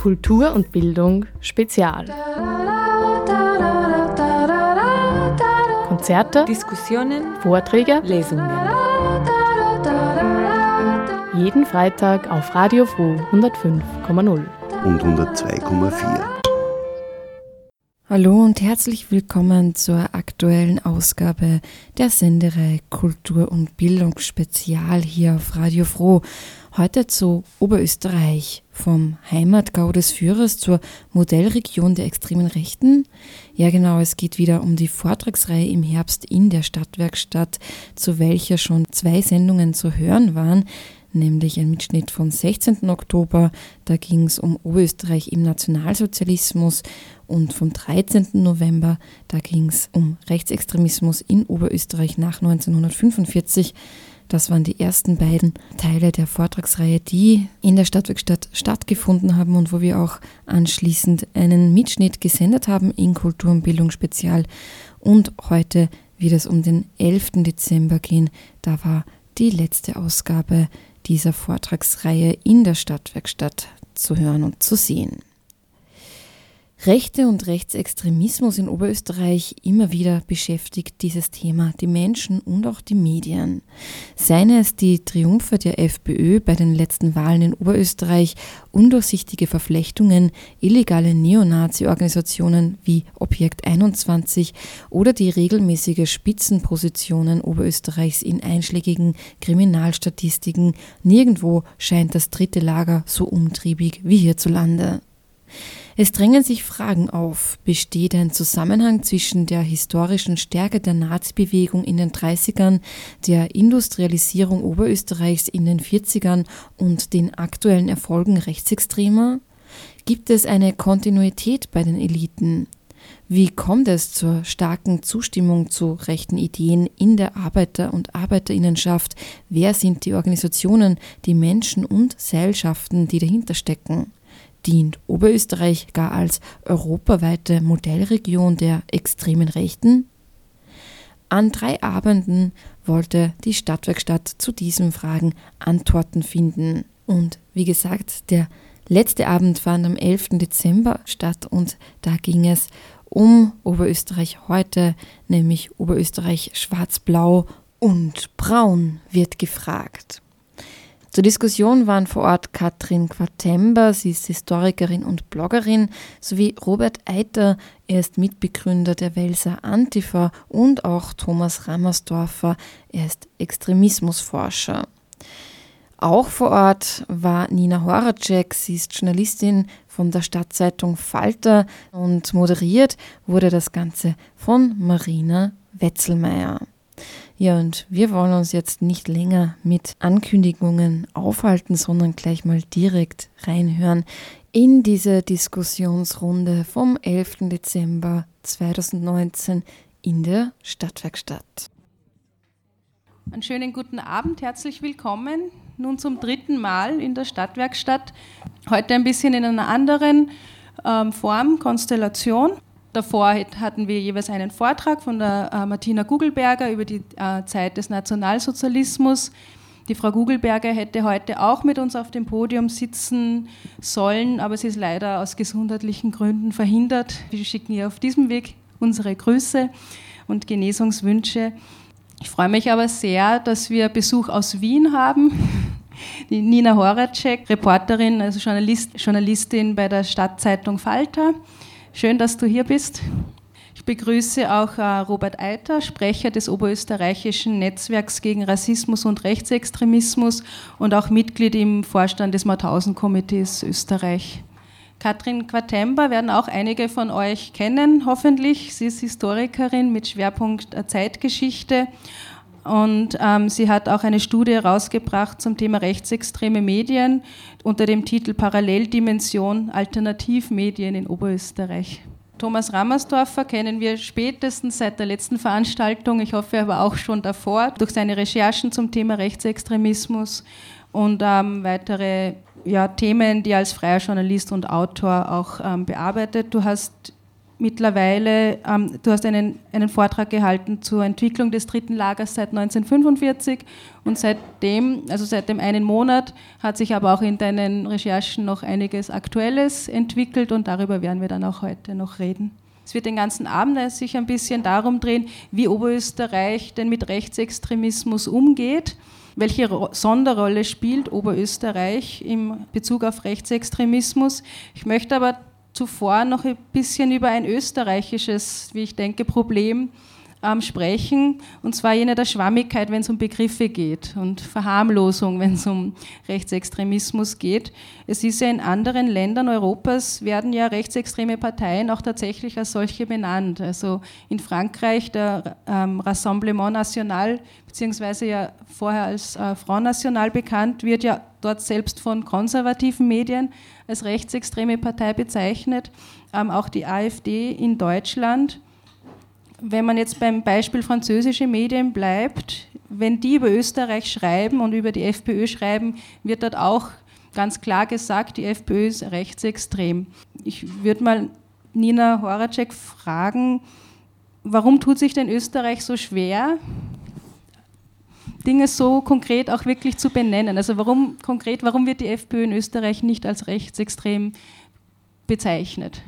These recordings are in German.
Kultur und Bildung Spezial. Konzerte, Diskussionen, Vorträge, Lesungen. jeden Freitag auf Radio Froh 105,0. und 102,4. Hallo und herzlich willkommen zur aktuellen Ausgabe der Sendereihe Kultur und Bildung Spezial hier auf Radio Froh. Heute zu Oberösterreich, vom Heimatgau des Führers zur Modellregion der extremen Rechten. Ja genau, es geht wieder um die Vortragsreihe im Herbst in der Stadtwerkstatt, zu welcher schon zwei Sendungen zu hören waren nämlich ein Mitschnitt vom 16. Oktober. Da ging es um Oberösterreich im Nationalsozialismus und vom 13. November, da ging es um Rechtsextremismus in Oberösterreich nach 1945. Das waren die ersten beiden Teile der Vortragsreihe, die in der Stadtwerkstatt stattgefunden haben und wo wir auch anschließend einen Mitschnitt gesendet haben in Kultur und Bildung Spezial. Und heute wird es um den 11. Dezember gehen. Da war die letzte Ausgabe dieser Vortragsreihe in der Stadtwerkstatt zu hören und zu sehen. Rechte und Rechtsextremismus in Oberösterreich immer wieder beschäftigt dieses Thema die Menschen und auch die Medien. Seien es die Triumphe der FPÖ bei den letzten Wahlen in Oberösterreich, undurchsichtige Verflechtungen, illegale Neonazi-Organisationen wie Objekt 21 oder die regelmäßige Spitzenpositionen Oberösterreichs in einschlägigen Kriminalstatistiken, nirgendwo scheint das dritte Lager so umtriebig wie hierzulande. Es drängen sich Fragen auf. Besteht ein Zusammenhang zwischen der historischen Stärke der Nazi-Bewegung in den 30ern, der Industrialisierung Oberösterreichs in den 40ern und den aktuellen Erfolgen Rechtsextremer? Gibt es eine Kontinuität bei den Eliten? Wie kommt es zur starken Zustimmung zu rechten Ideen in der Arbeiter- und Arbeiterinnenschaft? Wer sind die Organisationen, die Menschen und Seilschaften, die dahinter stecken? Dient Oberösterreich gar als europaweite Modellregion der extremen Rechten? An drei Abenden wollte die Stadtwerkstatt zu diesen Fragen Antworten finden. Und wie gesagt, der letzte Abend fand am 11. Dezember statt und da ging es um Oberösterreich heute, nämlich Oberösterreich schwarz-blau und braun wird gefragt. Zur Diskussion waren vor Ort Katrin Quartember, sie ist Historikerin und Bloggerin, sowie Robert Eiter, er ist Mitbegründer der Welser Antifa und auch Thomas Rammersdorfer, er ist Extremismusforscher. Auch vor Ort war Nina Horacek, sie ist Journalistin von der Stadtzeitung Falter und moderiert wurde das Ganze von Marina Wetzelmeier. Ja, und wir wollen uns jetzt nicht länger mit Ankündigungen aufhalten, sondern gleich mal direkt reinhören in diese Diskussionsrunde vom 11. Dezember 2019 in der Stadtwerkstatt. Einen schönen guten Abend, herzlich willkommen. Nun zum dritten Mal in der Stadtwerkstatt. Heute ein bisschen in einer anderen ähm, Form, Konstellation. Davor hatten wir jeweils einen Vortrag von der äh, Martina Gugelberger über die äh, Zeit des Nationalsozialismus. Die Frau Gugelberger hätte heute auch mit uns auf dem Podium sitzen sollen, aber sie ist leider aus gesundheitlichen Gründen verhindert. Wir schicken ihr auf diesem Weg unsere Grüße und Genesungswünsche. Ich freue mich aber sehr, dass wir Besuch aus Wien haben. Die Nina Horacek, Reporterin, also Journalist, Journalistin bei der Stadtzeitung Falter. Schön, dass du hier bist. Ich begrüße auch äh, Robert Eiter, Sprecher des oberösterreichischen Netzwerks gegen Rassismus und Rechtsextremismus und auch Mitglied im Vorstand des Mauthausen-Komitees Österreich. Katrin Quartember werden auch einige von euch kennen, hoffentlich. Sie ist Historikerin mit Schwerpunkt äh, Zeitgeschichte und ähm, sie hat auch eine Studie herausgebracht zum Thema rechtsextreme Medien unter dem Titel Paralleldimension Alternativmedien in Oberösterreich. Thomas Rammersdorfer kennen wir spätestens seit der letzten Veranstaltung, ich hoffe aber auch schon davor, durch seine Recherchen zum Thema Rechtsextremismus und ähm, weitere ja, Themen, die er als freier Journalist und Autor auch ähm, bearbeitet. Du hast mittlerweile, ähm, du hast einen, einen Vortrag gehalten zur Entwicklung des dritten Lagers seit 1945 und seitdem, also seit dem einen Monat, hat sich aber auch in deinen Recherchen noch einiges Aktuelles entwickelt und darüber werden wir dann auch heute noch reden. Es wird den ganzen Abend sich ein bisschen darum drehen, wie Oberösterreich denn mit Rechtsextremismus umgeht welche Sonderrolle spielt Oberösterreich im Bezug auf Rechtsextremismus? Ich möchte aber zuvor noch ein bisschen über ein österreichisches, wie ich denke, Problem ähm, sprechen, und zwar jene der Schwammigkeit, wenn es um Begriffe geht und Verharmlosung, wenn es um Rechtsextremismus geht. Es ist ja in anderen Ländern Europas, werden ja rechtsextreme Parteien auch tatsächlich als solche benannt. Also in Frankreich der ähm, Rassemblement National, beziehungsweise ja vorher als äh, Front National bekannt, wird ja dort selbst von konservativen Medien als rechtsextreme Partei bezeichnet. Ähm, auch die AfD in Deutschland wenn man jetzt beim Beispiel französische Medien bleibt, wenn die über Österreich schreiben und über die FPÖ schreiben, wird dort auch ganz klar gesagt, die FPÖ ist rechtsextrem. Ich würde mal Nina Horacek fragen, warum tut sich denn Österreich so schwer, Dinge so konkret auch wirklich zu benennen? Also warum konkret, warum wird die FPÖ in Österreich nicht als rechtsextrem bezeichnet?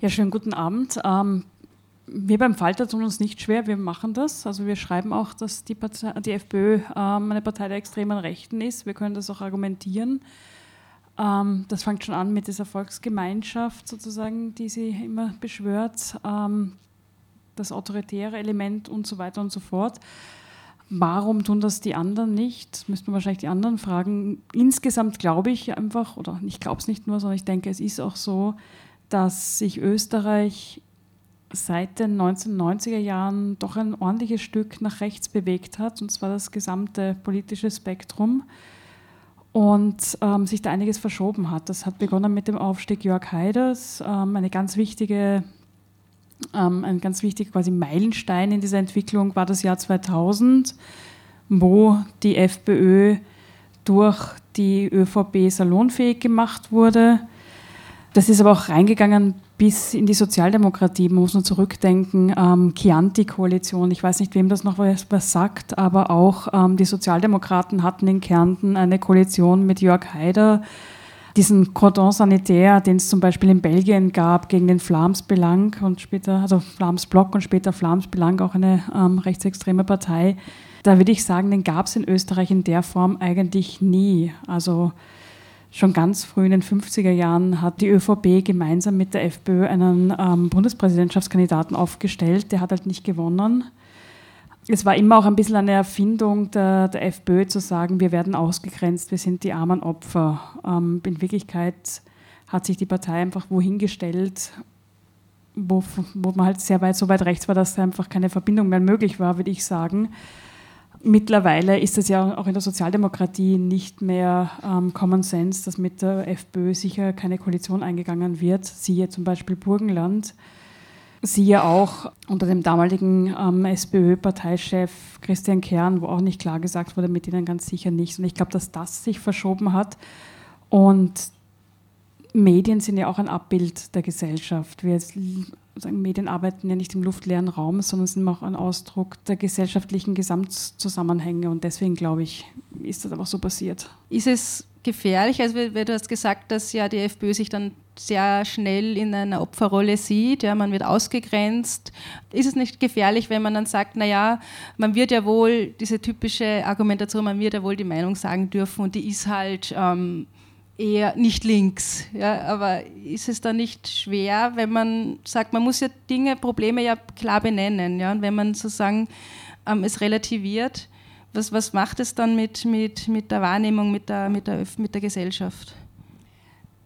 Ja, schönen guten Abend. Ähm, wir beim Falter tun uns nicht schwer, wir machen das. Also wir schreiben auch, dass die, Partei, die FPÖ ähm, eine Partei der extremen Rechten ist. Wir können das auch argumentieren. Ähm, das fängt schon an mit dieser Volksgemeinschaft sozusagen, die sie immer beschwört, ähm, das autoritäre Element und so weiter und so fort. Warum tun das die anderen nicht? Müsste man wahrscheinlich die anderen fragen. Insgesamt glaube ich einfach, oder ich glaube es nicht nur, sondern ich denke, es ist auch so, dass sich Österreich seit den 1990er Jahren doch ein ordentliches Stück nach rechts bewegt hat, und zwar das gesamte politische Spektrum und ähm, sich da einiges verschoben hat. Das hat begonnen mit dem Aufstieg Jörg Haiders, ähm, eine ganz wichtige, ähm, ein ganz wichtiger quasi Meilenstein in dieser Entwicklung war das Jahr 2000, wo die FPÖ durch die ÖVP salonfähig gemacht wurde. Das ist aber auch reingegangen bis in die Sozialdemokratie. Man muss nur zurückdenken, ähm, Chianti-Koalition, ich weiß nicht, wem das noch was, was sagt, aber auch ähm, die Sozialdemokraten hatten in Kärnten eine Koalition mit Jörg Haider, diesen Cordon sanitaire, den es zum Beispiel in Belgien gab, gegen den Flams Belang und später, also Flams Block und später Flams Belang, auch eine ähm, rechtsextreme Partei. Da würde ich sagen, den gab es in Österreich in der Form eigentlich nie. Also Schon ganz früh in den 50er Jahren hat die ÖVP gemeinsam mit der FPÖ einen ähm, Bundespräsidentschaftskandidaten aufgestellt. Der hat halt nicht gewonnen. Es war immer auch ein bisschen eine Erfindung der, der FPÖ zu sagen, wir werden ausgegrenzt, wir sind die armen Opfer. Ähm, in Wirklichkeit hat sich die Partei einfach wohin gestellt, wo, wo man halt sehr weit, so weit rechts war, dass einfach keine Verbindung mehr möglich war, würde ich sagen. Mittlerweile ist es ja auch in der Sozialdemokratie nicht mehr ähm, Common Sense, dass mit der FPÖ sicher keine Koalition eingegangen wird. Siehe zum Beispiel Burgenland. Siehe auch unter dem damaligen ähm, SPÖ-Parteichef Christian Kern, wo auch nicht klar gesagt wurde, mit ihnen ganz sicher nicht. Und ich glaube, dass das sich verschoben hat. Und Medien sind ja auch ein Abbild der Gesellschaft. Wir sagen, Medien arbeiten ja nicht im luftleeren Raum, sondern sind auch ein Ausdruck der gesellschaftlichen Gesamtzusammenhänge. Und deswegen, glaube ich, ist das einfach so passiert. Ist es gefährlich? Also, du hast gesagt, dass ja die FPÖ sich dann sehr schnell in einer Opferrolle sieht, ja, man wird ausgegrenzt. Ist es nicht gefährlich, wenn man dann sagt, naja, man wird ja wohl, diese typische Argumentation, man wird ja wohl die Meinung sagen dürfen und die ist halt ähm, eher nicht links. Ja, aber ist es dann nicht schwer, wenn man sagt, man muss ja Dinge, Probleme ja klar benennen, ja, und wenn man sozusagen ähm, es relativiert, was, was macht es dann mit, mit, mit der Wahrnehmung, mit der, mit, der, mit der Gesellschaft?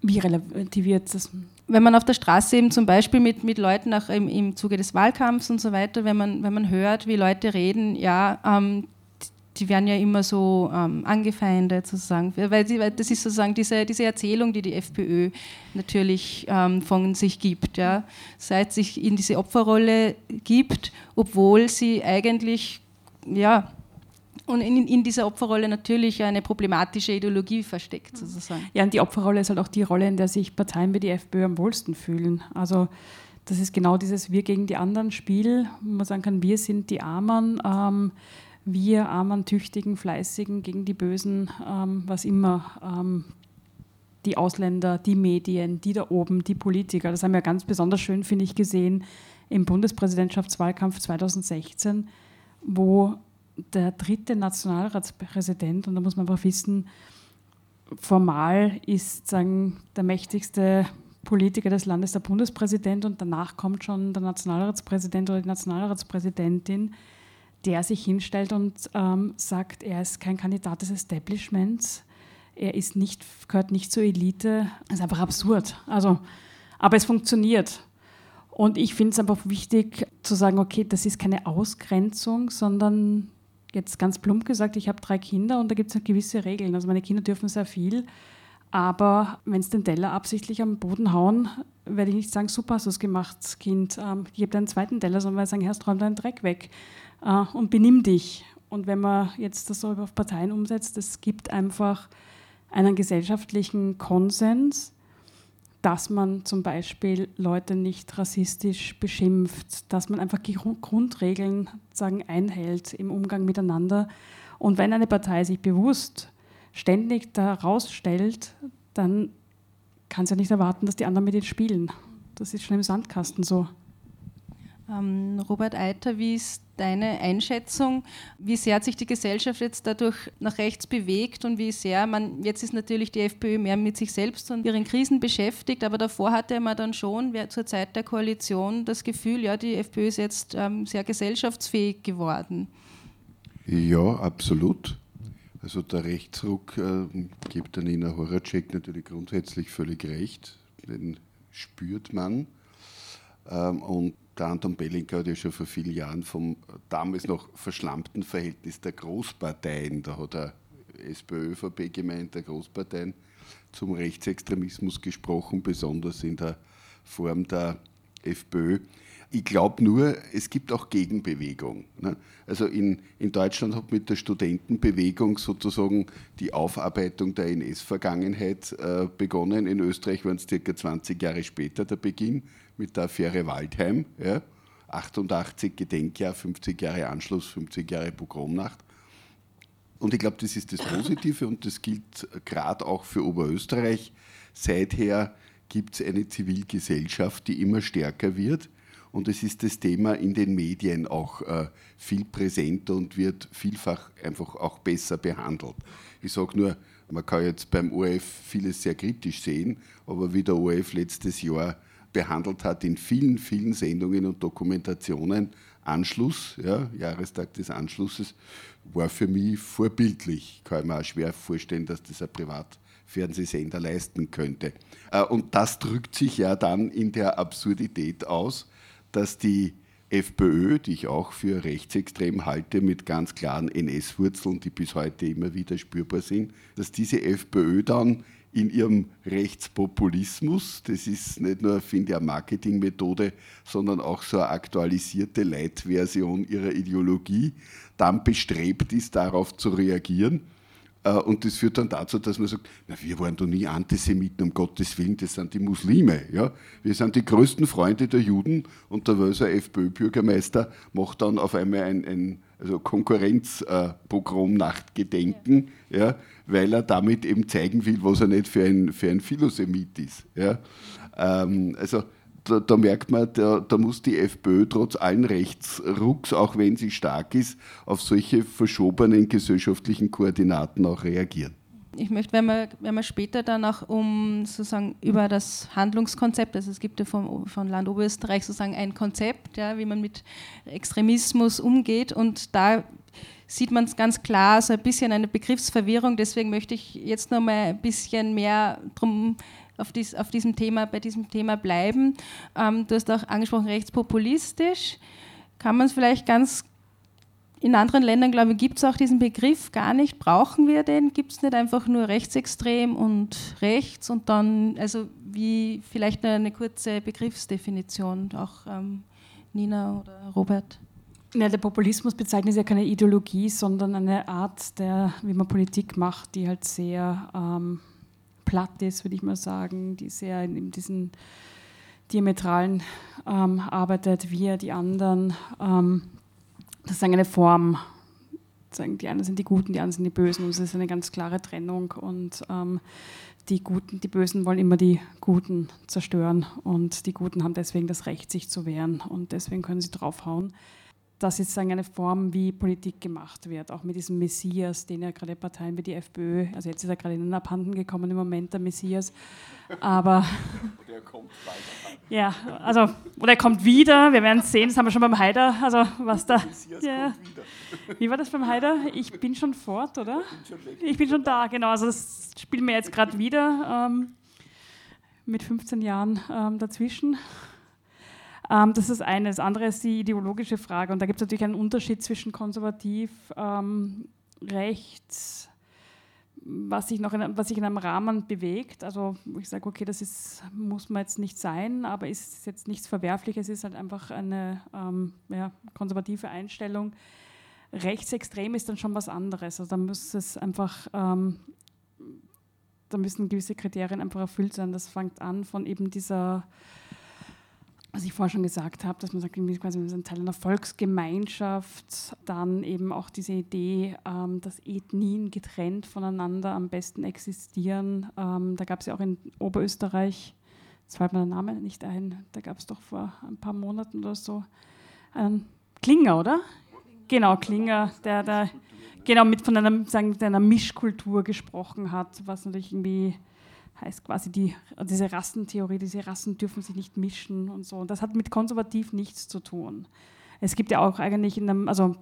Wie relativiert das? Wenn man auf der Straße eben zum Beispiel mit, mit Leuten auch im, im Zuge des Wahlkampfs und so weiter, wenn man, wenn man hört, wie Leute reden, ja, ähm, die werden ja immer so ähm, angefeindet sozusagen, weil, sie, weil, das ist sozusagen diese, diese Erzählung, die die FPÖ natürlich ähm, von sich gibt, ja, seit sich in diese Opferrolle gibt, obwohl sie eigentlich ja und in, in, dieser Opferrolle natürlich eine problematische Ideologie versteckt, sozusagen. Ja, und die Opferrolle ist halt auch die Rolle, in der sich Parteien wie die FPÖ am wohlsten fühlen. Also das ist genau dieses Wir gegen die anderen Spiel, wo man sagen kann, wir sind die Armen, ähm, wir Armen, Tüchtigen, Fleißigen gegen die Bösen, ähm, was immer, ähm, die Ausländer, die Medien, die da oben, die Politiker. Das haben wir ganz besonders schön, finde ich, gesehen im Bundespräsidentschaftswahlkampf 2016, wo der dritte Nationalratspräsident, und da muss man einfach wissen, formal ist sagen, der mächtigste Politiker des Landes der Bundespräsident und danach kommt schon der Nationalratspräsident oder die Nationalratspräsidentin, der sich hinstellt und ähm, sagt, er ist kein Kandidat des Establishments, er ist nicht, gehört nicht zur Elite. Das ist einfach absurd. Also, aber es funktioniert. Und ich finde es einfach wichtig zu sagen, okay, das ist keine Ausgrenzung, sondern jetzt ganz plump gesagt, ich habe drei Kinder und da gibt es gewisse Regeln. Also meine Kinder dürfen sehr viel, aber wenn sie den Teller absichtlich am Boden hauen, werde ich nicht sagen, super hast du es gemacht, Kind, ähm, gib einen zweiten Teller, sondern werde sagen, Herr, räum deinen Dreck weg äh, und benimm dich. Und wenn man jetzt das so auf Parteien umsetzt, es gibt einfach einen gesellschaftlichen Konsens, dass man zum Beispiel Leute nicht rassistisch beschimpft, dass man einfach Grundregeln sagen, einhält im Umgang miteinander. Und wenn eine Partei sich bewusst ständig da rausstellt, dann kann sie ja nicht erwarten, dass die anderen mit ihnen spielen. Das ist schon im Sandkasten so. Ähm, Robert Eiter, wie ist deine Einschätzung? Wie sehr hat sich die Gesellschaft jetzt dadurch nach rechts bewegt und wie sehr man, jetzt ist natürlich die FPÖ mehr mit sich selbst und ihren Krisen beschäftigt, aber davor hatte man dann schon zur Zeit der Koalition das Gefühl, ja, die FPÖ ist jetzt ähm, sehr gesellschaftsfähig geworden. Ja, absolut. Also der Rechtsruck äh, gibt der Nina Horacek natürlich grundsätzlich völlig recht. Den spürt man. Ähm, und der Anton Bellinger hat ja schon vor vielen Jahren vom damals noch verschlammten Verhältnis der Großparteien, da hat er SPÖ, ÖVP gemeint, der Großparteien, zum Rechtsextremismus gesprochen, besonders in der Form der FPÖ. Ich glaube nur, es gibt auch Gegenbewegung. Ne? Also in, in Deutschland hat mit der Studentenbewegung sozusagen die Aufarbeitung der NS-Vergangenheit äh, begonnen. In Österreich waren es circa 20 Jahre später der Beginn mit der Affäre Waldheim. Ja? 88 Gedenkjahr, 50 Jahre Anschluss, 50 Jahre Pogromnacht. Und ich glaube, das ist das Positive und das gilt gerade auch für Oberösterreich. Seither gibt es eine Zivilgesellschaft, die immer stärker wird und es ist das Thema in den Medien auch äh, viel präsenter und wird vielfach einfach auch besser behandelt. Ich sage nur, man kann jetzt beim ORF vieles sehr kritisch sehen, aber wie der ORF letztes Jahr behandelt hat in vielen, vielen Sendungen und Dokumentationen, Anschluss, ja, Jahrestag des Anschlusses, war für mich vorbildlich. Kann ich mir auch schwer vorstellen, dass das ein Privatfernsehsender leisten könnte. Äh, und das drückt sich ja dann in der Absurdität aus, dass die FPÖ, die ich auch für rechtsextrem halte, mit ganz klaren NS-Wurzeln, die bis heute immer wieder spürbar sind, dass diese FPÖ dann in ihrem Rechtspopulismus, das ist nicht nur, finde ich, eine Marketingmethode, sondern auch so eine aktualisierte Leitversion ihrer Ideologie, dann bestrebt ist, darauf zu reagieren und das führt dann dazu, dass man sagt, na, wir waren doch nie Antisemiten, um Gottes Willen, das sind die Muslime. Ja? Wir sind die größten Freunde der Juden und der Wölser FPÖ-Bürgermeister macht dann auf einmal ein, ein also Konkurrenzpogromnachtgedenken, ja. ja. weil er damit eben zeigen will, was er nicht für ein, für ein Philosemit ist. Ja? Ähm, also da, da, merkt man, da, da, muss die FPÖ trotz allen Rechtsrucks, auch wenn sie stark ist, auf solche verschobenen gesellschaftlichen Koordinaten auch reagieren. Ich möchte, wenn wir, wenn wir später dann auch um sozusagen über das Handlungskonzept, also es gibt ja vom, von Land Oberösterreich sozusagen ein Konzept, ja, wie man mit Extremismus umgeht und da sieht man es ganz klar, so ein bisschen eine Begriffsverwirrung. Deswegen möchte ich jetzt noch mal ein bisschen mehr drum auf, dies, auf diesem Thema, bei diesem Thema bleiben. Ähm, du hast auch angesprochen, rechtspopulistisch. Kann man es vielleicht ganz in anderen Ländern, glaube ich, gibt es auch diesen Begriff gar nicht. Brauchen wir den? Gibt es nicht einfach nur rechtsextrem und rechts und dann, also wie vielleicht eine kurze Begriffsdefinition, auch ähm, Nina oder Robert? Ja, der Populismus bezeichnet ja keine Ideologie, sondern eine Art, der, wie man Politik macht, die halt sehr ähm, platt ist, würde ich mal sagen, die sehr in diesen Diametralen ähm, arbeitet, wir, die anderen. Ähm, das ist eine Form. Die einen sind die Guten, die anderen sind die Bösen. Und es ist eine ganz klare Trennung. Und ähm, die Guten, die Bösen wollen immer die Guten zerstören. Und die Guten haben deswegen das Recht, sich zu wehren. Und deswegen können sie draufhauen das ist eine Form, wie Politik gemacht wird, auch mit diesem Messias, den ja gerade Parteien wie die FPÖ, also jetzt ist er gerade in den Abhanden gekommen im Moment, der Messias, aber... Oder er kommt weiter. Ja, also, oder er kommt wieder, wir werden sehen, das haben wir schon beim Haider, also was da... Ja. Wie war das beim Haider? Ich bin schon fort, oder? Ich bin schon da, genau, also das spielen wir jetzt gerade wieder ähm, mit 15 Jahren ähm, dazwischen. Ähm, das ist eine. Das andere ist die ideologische Frage. Und da gibt es natürlich einen Unterschied zwischen konservativ, ähm, rechts, was sich noch in, was sich in einem Rahmen bewegt. Also ich sage, okay, das ist, muss man jetzt nicht sein, aber ist jetzt nichts Verwerfliches, ist halt einfach eine ähm, ja, konservative Einstellung. Rechtsextrem ist dann schon was anderes. Also da muss es einfach, ähm, da müssen gewisse Kriterien einfach erfüllt sein. Das fängt an von eben dieser was ich vorher schon gesagt habe, dass man sagt, wir sind Teil einer Volksgemeinschaft, dann eben auch diese Idee, ähm, dass Ethnien getrennt voneinander am besten existieren. Ähm, da gab es ja auch in Oberösterreich, jetzt fällt mir der Name nicht ein, da gab es doch vor ein paar Monaten oder so einen Klinger, oder? Genau, Klinger, der da genau mit von einer, sagen, einer Mischkultur gesprochen hat, was natürlich irgendwie heißt quasi die, diese Rassentheorie, diese Rassen dürfen sich nicht mischen und so. Und das hat mit konservativ nichts zu tun. Es gibt ja auch eigentlich in einem, also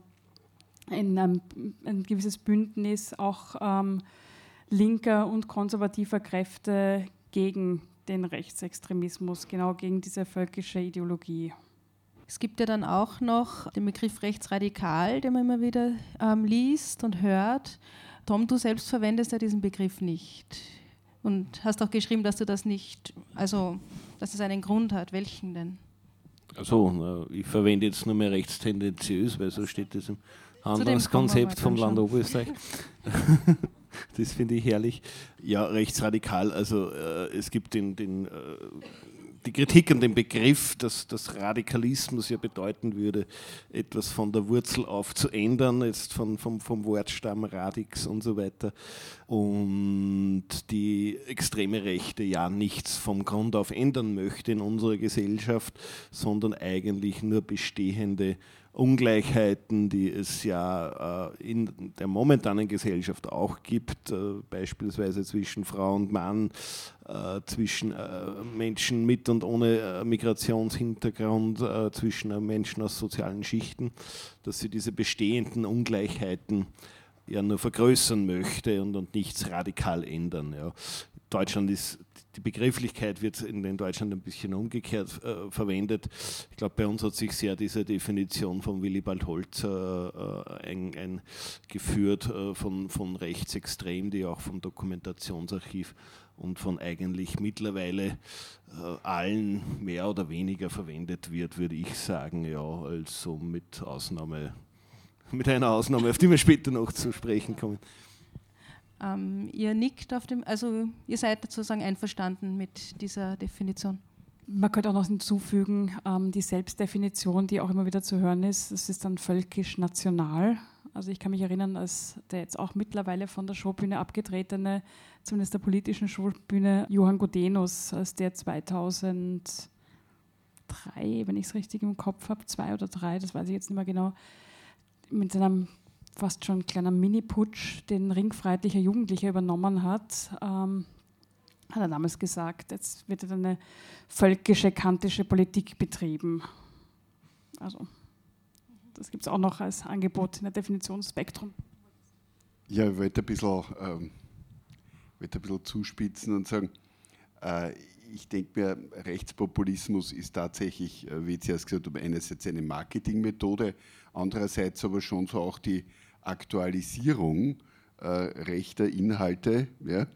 in einem, ein gewisses Bündnis auch ähm, linker und konservativer Kräfte gegen den Rechtsextremismus, genau gegen diese völkische Ideologie. Es gibt ja dann auch noch den Begriff rechtsradikal, den man immer wieder ähm, liest und hört. Tom, du selbst verwendest ja diesen Begriff nicht. Und hast auch geschrieben, dass du das nicht, also dass es einen Grund hat. Welchen denn? Also, ich verwende jetzt nur mehr rechtstendenziös, weil so steht es im Handlungskonzept vom Land Oberösterreich. das finde ich herrlich. Ja, rechtsradikal, also äh, es gibt den, den äh, die Kritik an dem Begriff, dass das Radikalismus ja bedeuten würde, etwas von der Wurzel auf zu ändern, jetzt von, vom, vom Wortstamm Radix und so weiter. Und die extreme Rechte ja nichts vom Grund auf ändern möchte in unserer Gesellschaft, sondern eigentlich nur bestehende Ungleichheiten, die es ja äh, in der momentanen Gesellschaft auch gibt, äh, beispielsweise zwischen Frau und Mann, äh, zwischen Menschen mit und ohne Migrationshintergrund, zwischen Menschen aus sozialen Schichten, dass sie diese bestehenden Ungleichheiten ja nur vergrößern möchte und, und nichts radikal ändern. Ja. Deutschland ist die Begrifflichkeit wird in Deutschland ein bisschen umgekehrt äh, verwendet. Ich glaube, bei uns hat sich sehr diese Definition von Willibald Holzer äh, eingeführt ein äh, von, von rechtsextrem, die auch vom Dokumentationsarchiv und von eigentlich mittlerweile äh, allen mehr oder weniger verwendet wird, würde ich sagen, ja, also mit Ausnahme, mit einer Ausnahme, auf die wir später noch zu sprechen kommen. Ähm, ihr nickt auf dem, also ihr seid sozusagen einverstanden mit dieser Definition. Man könnte auch noch hinzufügen, ähm, die Selbstdefinition, die auch immer wieder zu hören ist, das ist dann völkisch-national. Also ich kann mich erinnern, als der jetzt auch mittlerweile von der Showbühne abgetretene, zumindest der politischen Showbühne, Johann Godenus, als der 2003, wenn ich es richtig im Kopf habe, zwei oder drei, das weiß ich jetzt nicht mehr genau, mit seinem fast schon ein kleiner Mini-Putsch, den ringfreiheitlicher Jugendlicher übernommen hat, ähm, hat er damals gesagt, jetzt wird eine völkische, kantische Politik betrieben. Also, das gibt es auch noch als Angebot in der Definitionsspektrum. Ja, ich wollte ein bisschen, ähm, wollte ein bisschen zuspitzen und sagen, äh, ich denke mir, Rechtspopulismus ist tatsächlich, äh, wie Sie erst gesagt haben, einerseits eine Marketingmethode, andererseits aber schon so auch die Aktualisierung äh, rechter Inhalte, ja,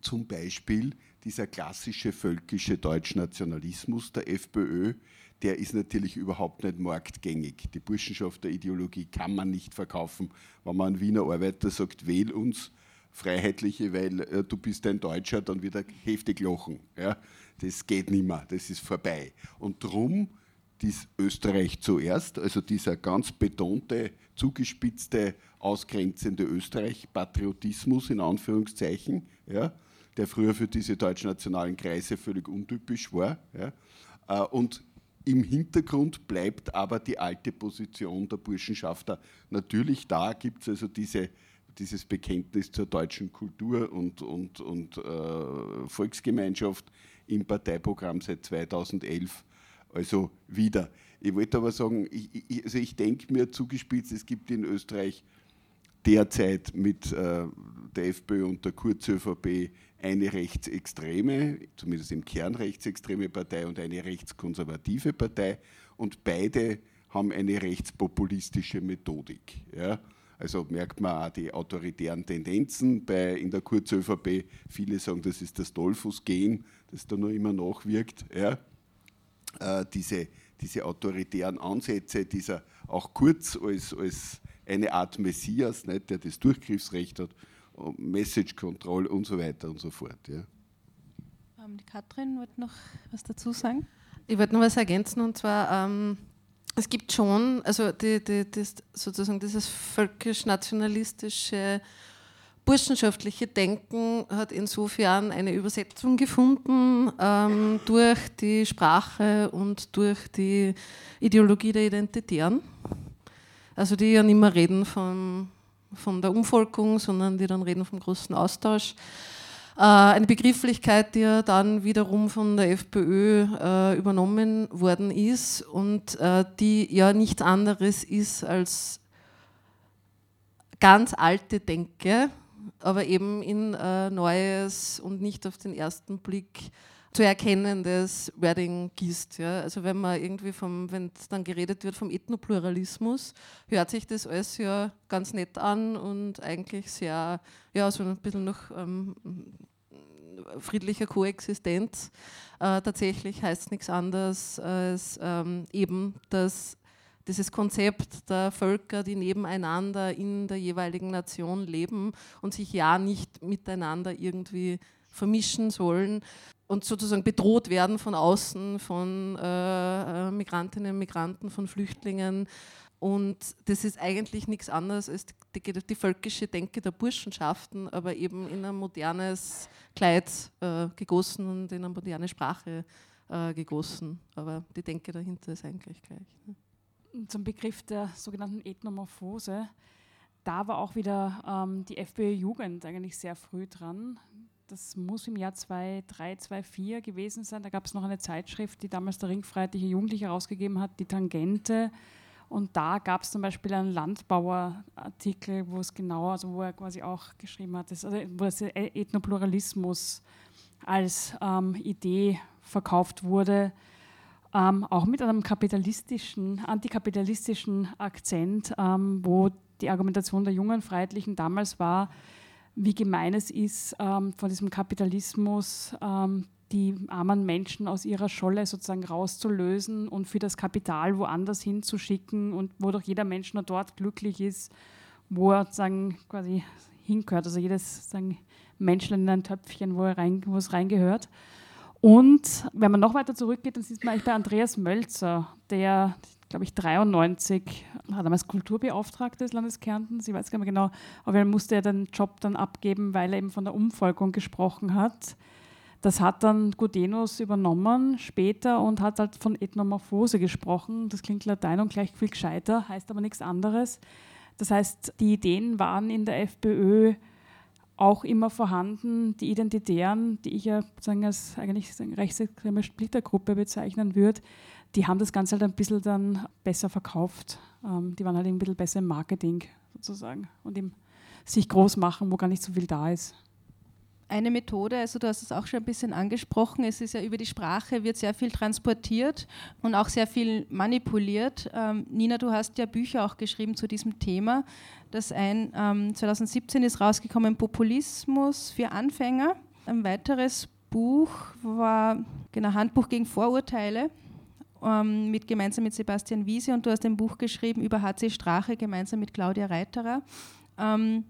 zum Beispiel dieser klassische völkische Deutschnationalismus der FPÖ, der ist natürlich überhaupt nicht marktgängig. Die Burschenschaft der Ideologie kann man nicht verkaufen. Wenn man Wiener Arbeiter sagt, wähl uns, Freiheitliche, weil äh, du bist ein Deutscher, dann wieder heftig lachen. Ja? Das geht nicht mehr, das ist vorbei. Und darum dies Österreich zuerst, also dieser ganz betonte, zugespitzte, ausgrenzende Österreich-Patriotismus in Anführungszeichen, ja, der früher für diese deutsch-nationalen Kreise völlig untypisch war. Ja, äh, und im Hintergrund bleibt aber die alte Position der Burschenschafter natürlich da, gibt es also diese, dieses Bekenntnis zur deutschen Kultur und, und, und äh, Volksgemeinschaft im Parteiprogramm seit 2011 also wieder. Ich wollte aber sagen, ich, ich, also ich denke mir zugespitzt, es gibt in Österreich derzeit mit äh, der FPÖ und der Kurz-ÖVP eine rechtsextreme, zumindest im Kern rechtsextreme Partei und eine rechtskonservative Partei und beide haben eine rechtspopulistische Methodik. Ja. Also merkt man auch die autoritären Tendenzen bei, in der Kurz-ÖVP. Viele sagen, das ist das Dollfuß-Gen, das da noch immer nachwirkt. Ja. Äh, diese, diese autoritären Ansätze, dieser auch Kurz als, als eine Art Messias, nicht, der das Durchgriffsrecht hat, Message Control und so weiter und so fort. Ja. Ähm, die Katrin wollte noch was dazu sagen. Ich wollte noch was ergänzen und zwar, ähm, es gibt schon, also die, die, das, sozusagen dieses völkisch-nationalistische burschenschaftliche Denken hat insofern eine Übersetzung gefunden ähm, durch die Sprache und durch die Ideologie der Identitären. Also die ja nicht mehr reden von, von der Umvolkung, sondern die dann reden vom großen Austausch. Äh, eine Begrifflichkeit, die ja dann wiederum von der FPÖ äh, übernommen worden ist und äh, die ja nichts anderes ist als ganz alte Denke, aber eben in äh, neues und nicht auf den ersten Blick zu erkennendes Wording gießt. Ja? Also wenn man irgendwie vom, wenn dann geredet wird vom Ethnopluralismus, hört sich das alles ja ganz nett an und eigentlich sehr, ja, so ein bisschen noch ähm, friedlicher Koexistenz. Äh, tatsächlich heißt es nichts anderes als ähm, eben, dass dieses Konzept der Völker, die nebeneinander in der jeweiligen Nation leben und sich ja nicht miteinander irgendwie vermischen sollen und sozusagen bedroht werden von außen, von äh, äh Migrantinnen Migranten, von Flüchtlingen. Und das ist eigentlich nichts anderes als die, die, die, völkische Denke der Burschenschaften, aber eben in ein modernes Kleid äh, gegossen und in eine moderne Sprache äh, gegossen. Aber die Denke dahinter ist eigentlich gleich. Ne? Zum Begriff der sogenannten Ethnomorphose. Da war auch wieder ähm, die FPÖ-Jugend eigentlich sehr früh dran. Das muss im Jahr 2003, 2004 gewesen sein. Da gab es noch eine Zeitschrift, die damals der Ringfreiheitliche Jugendliche herausgegeben hat, die Tangente. Und da gab es zum Beispiel einen Landbauer-Artikel, wo es genau, also wo er quasi auch geschrieben hat, dass, also wo das Ethnopluralismus als ähm, Idee verkauft wurde ähm, auch mit einem kapitalistischen, antikapitalistischen Akzent, ähm, wo die Argumentation der jungen Freiheitlichen damals war, wie gemein es ist, ähm, von diesem Kapitalismus ähm, die armen Menschen aus ihrer Scholle sozusagen rauszulösen und für das Kapital woanders hinzuschicken und wodurch jeder Mensch nur dort glücklich ist, wo er sozusagen quasi hingehört. Also jedes sagen, Menschlein in ein Töpfchen, wo, rein, wo es reingehört. Und wenn man noch weiter zurückgeht, dann sieht man eigentlich bei Andreas Mölzer, der, glaube ich, 93 war damals Kulturbeauftragter des Landes Kärnten. Ich weiß gar nicht mehr genau, aber er musste ja den Job dann abgeben, weil er eben von der Umvolkung gesprochen hat. Das hat dann Gudenus übernommen später und hat halt von Ethnomorphose gesprochen. Das klingt Latein und gleich viel gescheiter, heißt aber nichts anderes. Das heißt, die Ideen waren in der FPÖ auch immer vorhanden. Die Identitären, die ich ja sagen, als eigentlich rechtsextreme Splittergruppe bezeichnen würde, die haben das Ganze halt ein bisschen dann besser verkauft. Ähm, die waren halt ein bisschen besser im Marketing sozusagen und im sich groß machen, wo gar nicht so viel da ist eine Methode, also du hast es auch schon ein bisschen angesprochen, es ist ja über die Sprache wird sehr viel transportiert und auch sehr viel manipuliert. Ähm, Nina, du hast ja Bücher auch geschrieben zu diesem Thema. Das ein ähm, 2017 ist rausgekommen Populismus für Anfänger. Ein weiteres Buch war genau Handbuch gegen Vorurteile ähm, mit gemeinsam mit Sebastian Wiese und du hast ein Buch geschrieben über HC Strache gemeinsam mit Claudia Reiterer. Ähm,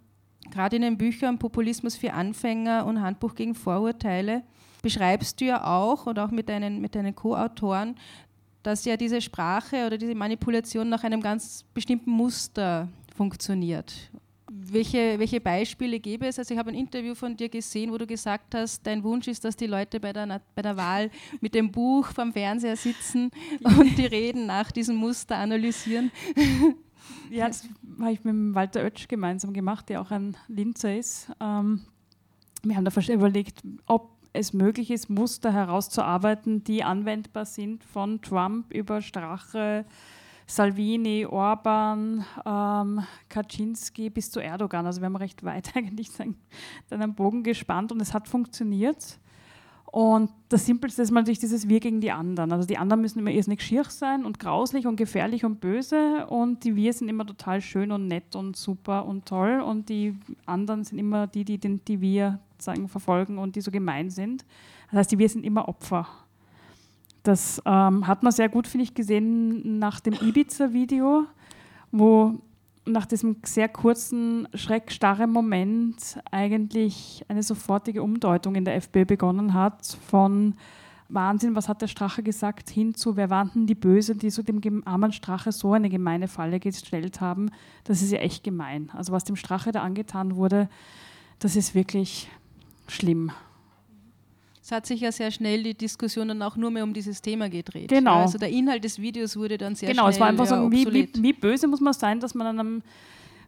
gerade in den Büchern Populismus für Anfänger und Handbuch gegen Vorurteile beschreibst du ja auch und auch mit deinen, mit deinen Co-Autoren, dass ja diese Sprache oder diese Manipulation nach einem ganz bestimmten Muster funktioniert. Welche, welche Beispiele gäbe es? Also ich habe ein Interview von dir gesehen, wo du gesagt hast, dein Wunsch ist, dass die Leute bei der, bei der Wahl mit dem Buch vom Fernseher sitzen und die Reden nach diesem Muster analysieren. Ja, das habe ich mit Walter Oetsch gemeinsam gemacht, der auch ein Linzer ist. Ähm, wir haben da überlegt, ob es möglich ist, Muster herauszuarbeiten, die anwendbar sind von Trump über Strache, Salvini, Orban, ähm, Kaczynski bis zu Erdogan. Also wir haben recht weit eigentlich einen Bogen gespannt und es hat funktioniert. Und das Simpelste ist natürlich dieses Wir gegen die anderen. Also die anderen müssen immer irrsinnig schier sein und grauslich und gefährlich und böse und die Wir sind immer total schön und nett und super und toll und die anderen sind immer die, die, die, die wir sagen, verfolgen und die so gemein sind. Das heißt, die Wir sind immer Opfer. Das ähm, hat man sehr gut, finde ich, gesehen nach dem Ibiza-Video, wo nach diesem sehr kurzen, schreckstarren Moment eigentlich eine sofortige Umdeutung in der FPÖ begonnen hat von Wahnsinn, was hat der Strache gesagt, hin zu, wer waren denn die Bösen, die so dem armen Strache so eine gemeine Falle gestellt haben. Das ist ja echt gemein. Also was dem Strache da angetan wurde, das ist wirklich schlimm. Es hat sich ja sehr schnell die Diskussion dann auch nur mehr um dieses Thema gedreht. Genau. Also der Inhalt des Videos wurde dann sehr genau, schnell Genau, es war einfach so, wie, wie, wie, böse muss man sein, dass man einem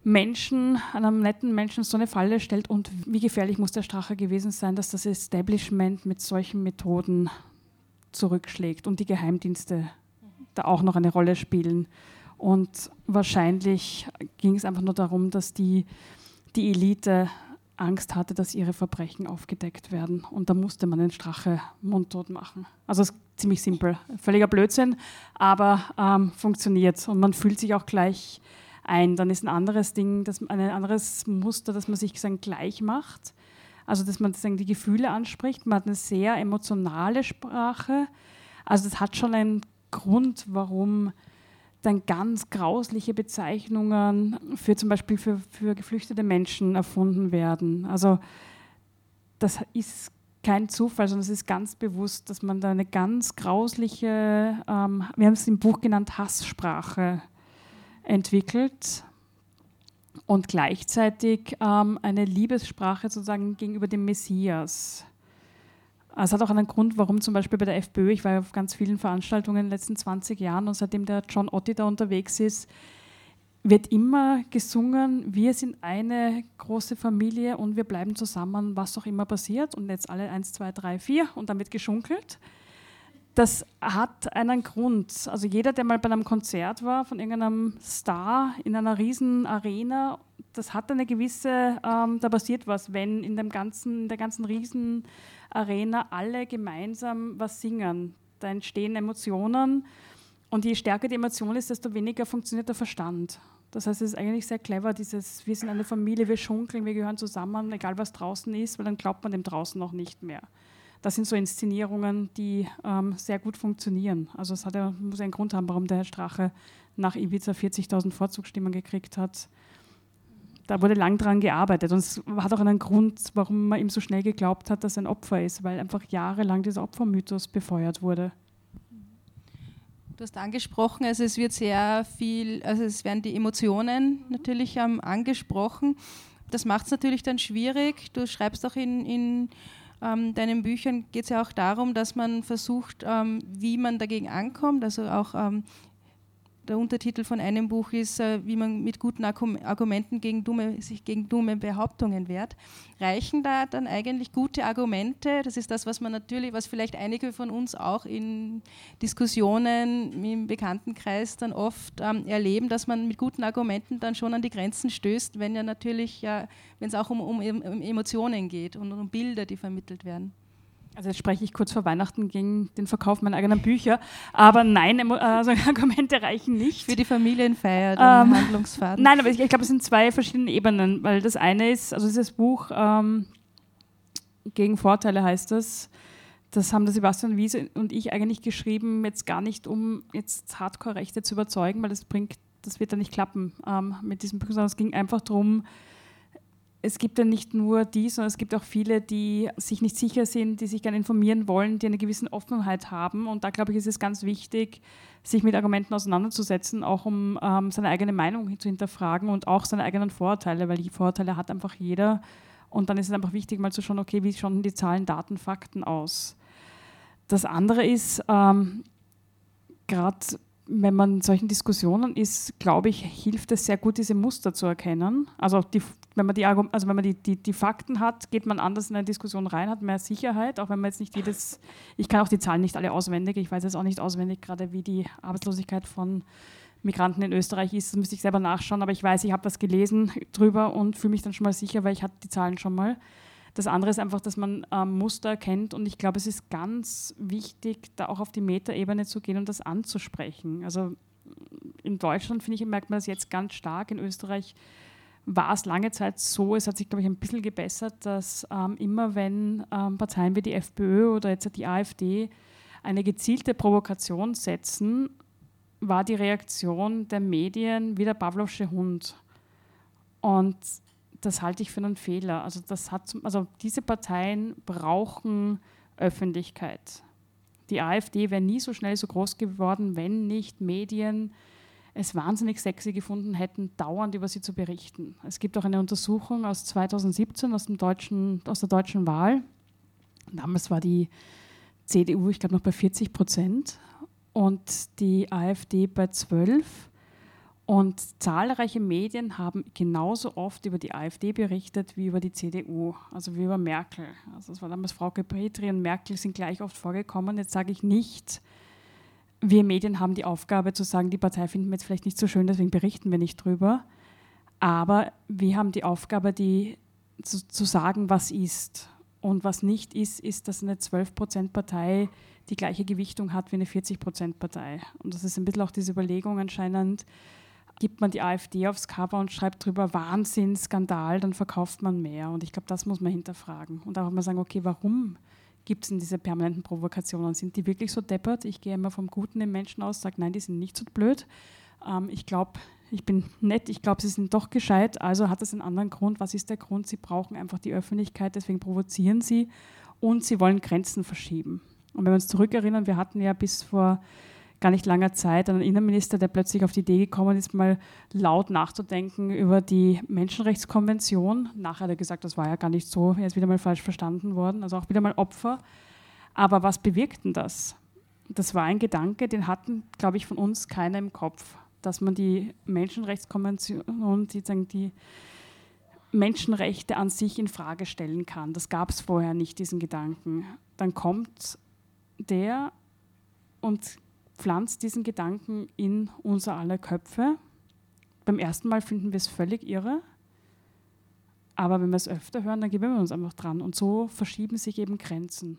Menschen, einem netten Menschen so eine Falle stellt und wie gefährlich muss der Strache gewesen sein, dass das Establishment mit solchen Methoden zurückschlägt und die Geheimdienste da auch noch eine Rolle spielen. Und wahrscheinlich ging es einfach nur darum, dass die, die Elite Angst hatte, dass ihre Verbrechen aufgedeckt werden. Und da musste man den Strache mundtot machen. Also es ist ziemlich simpel. Völliger Blödsinn, aber ähm, funktioniert. Und man fühlt sich auch gleich ein. Dann ist ein anderes Ding, das, ein anderes Muster, dass man sich gleich macht. Also dass man sagen, die Gefühle anspricht. Man hat eine sehr emotionale Sprache. Also das hat schon einen Grund, warum dann ganz grausliche Bezeichnungen für zum Beispiel für, für geflüchtete Menschen erfunden werden. Also das ist kein Zufall, sondern es ist ganz bewusst, dass man da eine ganz grausliche, ähm, wir haben es im Buch genannt, Hasssprache entwickelt und gleichzeitig ähm, eine Liebessprache sozusagen gegenüber dem Messias. Es hat auch einen Grund, warum zum Beispiel bei der FPÖ, ich war ja auf ganz vielen Veranstaltungen in den letzten 20 Jahren und seitdem der John Otti da unterwegs ist, wird immer gesungen, wir sind eine große Familie und wir bleiben zusammen, was auch immer passiert. Und jetzt alle eins, zwei, drei, vier und dann wird geschunkelt. Das hat einen Grund. Also jeder, der mal bei einem Konzert war von irgendeinem Star in einer riesen Arena, das hat eine gewisse, ähm, da passiert was, wenn in, dem ganzen, der ganzen riesen Arena alle gemeinsam was singen. Da entstehen Emotionen und je stärker die Emotion ist, desto weniger funktioniert der Verstand. Das heißt, es ist eigentlich sehr clever, dieses, wir sind eine Familie, wir schunkeln, wir gehören zusammen, egal was draußen ist, weil dann glaubt man dem draußen noch nicht mehr. Das sind so Inszenierungen, die ähm, sehr gut funktionieren. Also es ja, muss einen Grund haben, warum der Herr Strache nach Ibiza 40.000 Vorzugsstimmen gekriegt hat da wurde lang dran gearbeitet. Und es hat auch einen Grund, warum man ihm so schnell geglaubt hat, dass er ein Opfer ist, weil einfach jahrelang dieser Opfermythos befeuert wurde. Du hast angesprochen, also es wird sehr viel, also es werden die Emotionen natürlich ähm, angesprochen. Das macht es natürlich dann schwierig. Du schreibst auch in, in ähm, deinen Büchern, geht es ja auch darum, dass man versucht, ähm, wie man dagegen ankommt, also auch ähm, der Untertitel von einem Buch ist, äh, wie man mit guten Argumenten gegen dumme, sich gegen dumme Behauptungen wehrt. Reichen da dann eigentlich gute Argumente? Das ist das, was man natürlich, was vielleicht einige von uns auch in Diskussionen im Bekanntenkreis dann oft ähm, erleben, dass man mit guten Argumenten dann schon an die Grenzen stößt, wenn ja natürlich, ja, wenn es auch um, um, um Emotionen geht und um Bilder, die vermittelt werden. Also jetzt spreche ich kurz vor Weihnachten gegen den Verkauf meiner eigenen Bücher. Aber nein, also Argumente reichen nicht. Für die Familienfeier, den ähm, Handlungsfaden. Nein, aber ich, ich glaube, es sind zwei verschiedene Ebenen. Weil das eine ist, also dieses Buch ähm, Gegen Vorteile heißt das. Das haben der Sebastian Wiese und ich eigentlich geschrieben, jetzt gar nicht, um jetzt Hardcore-Rechte zu überzeugen, weil das bringt, das wird dann nicht klappen ähm, mit diesem Buch, sondern es ging einfach darum, es gibt ja nicht nur die, sondern es gibt auch viele, die sich nicht sicher sind, die sich gerne informieren wollen, die eine gewisse Offenheit haben. Und da, glaube ich, ist es ganz wichtig, sich mit Argumenten auseinanderzusetzen, auch um ähm, seine eigene Meinung zu hinterfragen und auch seine eigenen Vorurteile, weil die Vorurteile hat einfach jeder. Und dann ist es einfach wichtig, mal zu schauen, okay, wie schauen die Zahlen, Daten, Fakten aus. Das andere ist, ähm, gerade wenn man in solchen Diskussionen ist, glaube ich, hilft es sehr gut, diese Muster zu erkennen. Also, die, wenn man, die, also wenn man die, die, die, Fakten hat, geht man anders in eine Diskussion rein, hat mehr Sicherheit, auch wenn man jetzt nicht jedes, ich kann auch die Zahlen nicht alle auswendig, ich weiß jetzt auch nicht auswendig gerade, wie die Arbeitslosigkeit von Migranten in Österreich ist, das müsste ich selber nachschauen, aber ich weiß, ich habe was gelesen drüber und fühle mich dann schon mal sicher, weil ich hatte die Zahlen schon mal. Das andere ist einfach, dass man ähm, Muster erkennt und ich glaube, es ist ganz wichtig, da auch auf die Metaebene zu gehen und das anzusprechen. Also in Deutschland, finde ich, merkt man das jetzt ganz stark. In Österreich war es lange Zeit so, es hat sich, glaube ich, ein bisschen gebessert, dass ähm, immer wenn ähm, Parteien wie die FPÖ oder jetzt die AfD eine gezielte Provokation setzen, war die Reaktion der Medien wie der Pavlovsche Hund. Und das halte ich für einen Fehler. Also, das hat, also diese Parteien brauchen Öffentlichkeit. Die AfD wäre nie so schnell so groß geworden, wenn nicht Medien es wahnsinnig sexy gefunden hätten, dauernd über sie zu berichten. Es gibt auch eine Untersuchung aus 2017 aus, dem deutschen, aus der deutschen Wahl. Damals war die CDU, ich glaube, noch bei 40 Prozent und die AfD bei 12. Und zahlreiche Medien haben genauso oft über die AfD berichtet wie über die CDU, also wie über Merkel. Also es war damals Frau Petri und Merkel sind gleich oft vorgekommen. Jetzt sage ich nicht, wir Medien haben die Aufgabe zu sagen, die Partei finden wir jetzt vielleicht nicht so schön, deswegen berichten wir nicht drüber. Aber wir haben die Aufgabe, die, zu, zu sagen, was ist. Und was nicht ist, ist, dass eine 12%-Partei die gleiche Gewichtung hat wie eine 40%-Partei. Und das ist ein bisschen auch diese Überlegung anscheinend, gibt man die AfD aufs Cover und schreibt drüber Wahnsinn, Skandal, dann verkauft man mehr. Und ich glaube, das muss man hinterfragen. Und auch mal sagen, okay, warum gibt es denn diese permanenten Provokationen? Sind die wirklich so deppert? Ich gehe immer vom Guten im Menschen aus, sage, nein, die sind nicht so blöd. Ähm, ich glaube, ich bin nett, ich glaube, sie sind doch gescheit, also hat das einen anderen Grund. Was ist der Grund? Sie brauchen einfach die Öffentlichkeit, deswegen provozieren sie und sie wollen Grenzen verschieben. Und wenn wir uns zurückerinnern, wir hatten ja bis vor gar nicht langer Zeit einen Innenminister, der plötzlich auf die Idee gekommen ist, mal laut nachzudenken über die Menschenrechtskonvention. Nachher hat er gesagt, das war ja gar nicht so, er ist wieder mal falsch verstanden worden, also auch wieder mal Opfer. Aber was bewirkt denn das? Das war ein Gedanke, den hatten, glaube ich, von uns keiner im Kopf, dass man die Menschenrechtskonvention, sozusagen die Menschenrechte an sich in Frage stellen kann. Das gab es vorher nicht, diesen Gedanken. Dann kommt der und pflanzt diesen Gedanken in unser aller Köpfe. Beim ersten Mal finden wir es völlig irre, aber wenn wir es öfter hören, dann gewöhnen wir uns einfach dran. Und so verschieben sich eben Grenzen.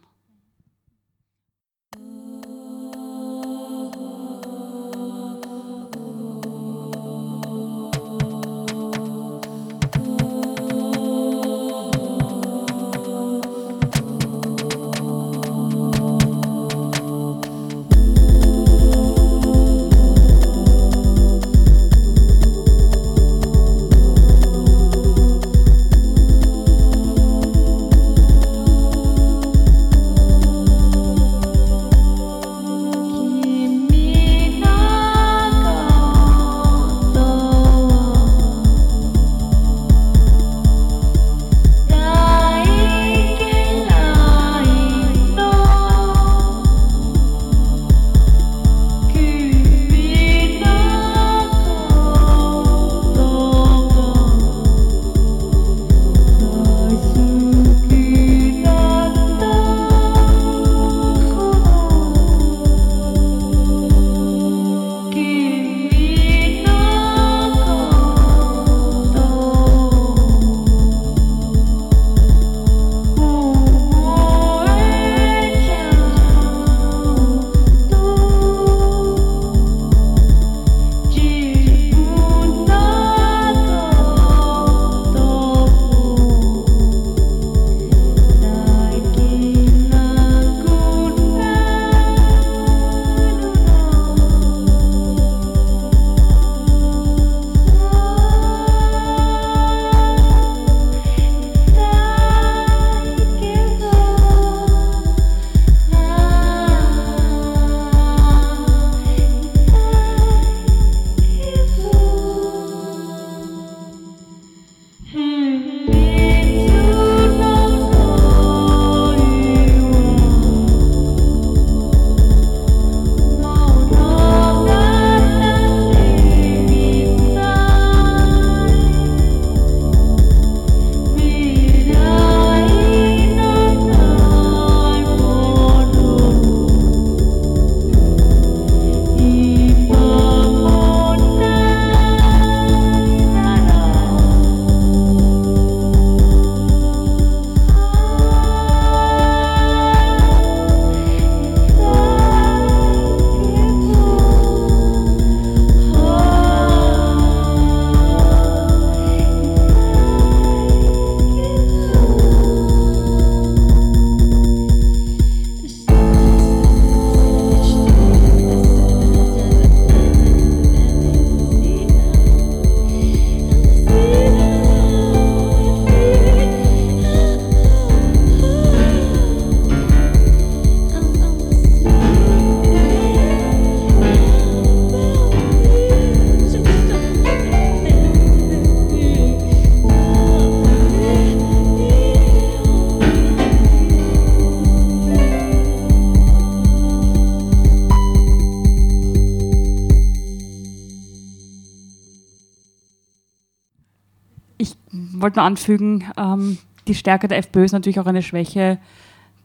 Wollte nur anfügen, ähm, die Stärke der FPÖ ist natürlich auch eine Schwäche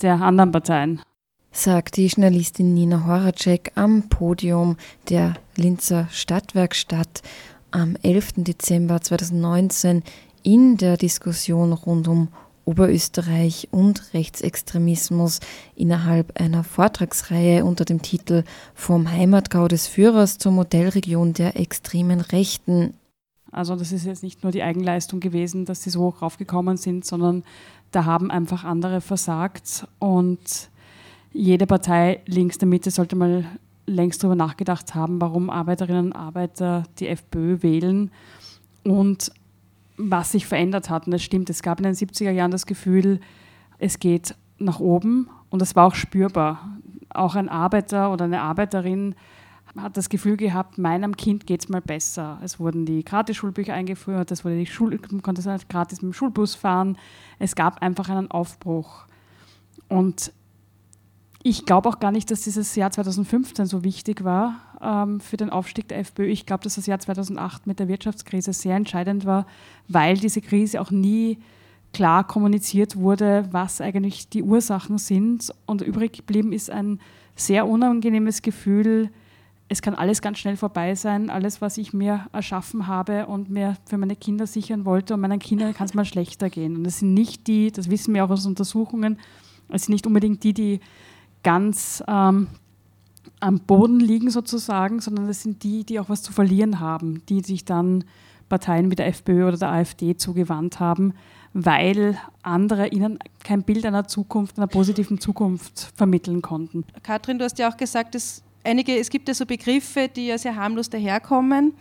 der anderen Parteien. Sagt die Journalistin Nina Horacek am Podium der Linzer Stadtwerkstatt am 11. Dezember 2019 in der Diskussion rund um Oberösterreich und Rechtsextremismus innerhalb einer Vortragsreihe unter dem Titel Vom Heimatgau des Führers zur Modellregion der extremen Rechten. Also das ist jetzt nicht nur die Eigenleistung gewesen, dass sie so hoch raufgekommen sind, sondern da haben einfach andere versagt und jede Partei links der Mitte sollte mal längst darüber nachgedacht haben, warum Arbeiterinnen und Arbeiter die FPÖ wählen und was sich verändert hat. Und es stimmt, es gab in den 70er Jahren das Gefühl, es geht nach oben und das war auch spürbar. Auch ein Arbeiter oder eine Arbeiterin hat das Gefühl gehabt, meinem Kind geht es mal besser. Es wurden die Gratis-Schulbücher eingeführt, es wurde die Schule, man konnte gratis mit dem Schulbus fahren. Es gab einfach einen Aufbruch. Und ich glaube auch gar nicht, dass dieses Jahr 2015 so wichtig war ähm, für den Aufstieg der FPÖ. Ich glaube, dass das Jahr 2008 mit der Wirtschaftskrise sehr entscheidend war, weil diese Krise auch nie klar kommuniziert wurde, was eigentlich die Ursachen sind. Und übrig geblieben ist ein sehr unangenehmes Gefühl, es kann alles ganz schnell vorbei sein, alles, was ich mir erschaffen habe und mir für meine Kinder sichern wollte. Und meinen Kindern kann es mal schlechter gehen. Und es sind nicht die, das wissen wir auch aus Untersuchungen, es sind nicht unbedingt die, die ganz ähm, am Boden liegen sozusagen, sondern es sind die, die auch was zu verlieren haben, die sich dann Parteien wie der FPÖ oder der AfD zugewandt haben, weil andere ihnen kein Bild einer Zukunft, einer positiven Zukunft vermitteln konnten. Katrin, du hast ja auch gesagt, es, einige, es gibt ja so Begriffe, die ja sehr harmlos daherkommen.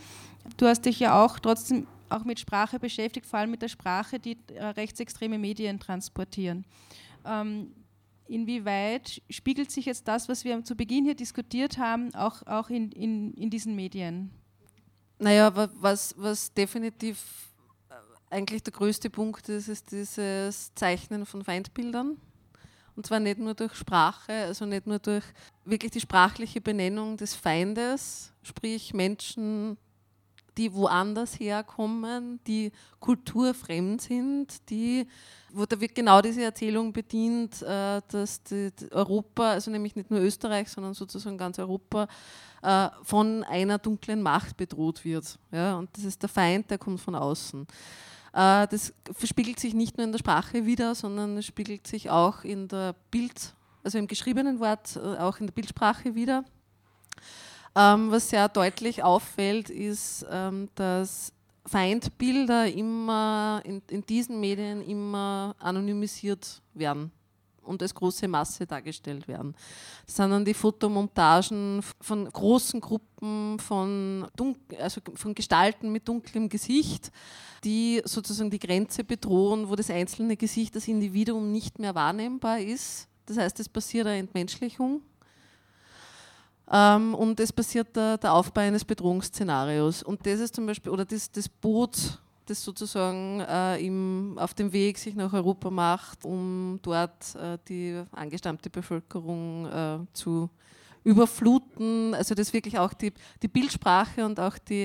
Du hast dich ja auch trotzdem auch mit Sprache beschäftigt, vor allem mit der Sprache, die äh, rechtsextreme Medien transportieren. Ähm, inwieweit spiegelt sich jetzt das, was wir zu Beginn hier diskutiert haben, auch, auch in, in, in diesen Medien? Naja, was, was definitiv äh, eigentlich der größte Punkt ist, ist dieses Zeichnen von Feindbildern. Und zwar nicht nur durch Sprache, also nicht nur durch wirklich die sprachliche Benennung des Feindes, sprich Menschen, die woanders herkommen, die kulturfremd sind, die wo da wird genau diese Erzählung bedient, äh, dass Europa, also nämlich nicht nur Österreich, sondern sozusagen ganz Europa, äh, von einer dunklen Macht bedroht wird. Und das ist der Feind, der kommt von außen. Äh, das spiegelt sich nicht nur in der Sprache wieder, sondern es spiegelt sich auch in der Bild, also im geschriebenen Wort, auch in der Bildsprache wieder. Ähm, was sehr deutlich auffällt, ist, ähm, dass Feindbilder immer in diesen Medien immer anonymisiert werden und als große Masse dargestellt werden. Dann die Fotomontagen von großen Gruppen von, also von Gestalten mit dunklem Gesicht, die sozusagen die Grenze bedrohen, wo das einzelne Gesicht, das Individuum nicht mehr wahrnehmbar ist. Das heißt, es passiert eine Entmenschlichung ähm, und es passiert der, der, Aufbau eines Bedrohungsszenarios. Und das ist zum Beispiel, oder das, das Boot, das sozusagen äh, im, auf dem Weg sich nach Europa macht, um dort äh, die angestammte Bevölkerung äh, zu überfluten. Also das wirklich auch die, die Bildsprache und auch die,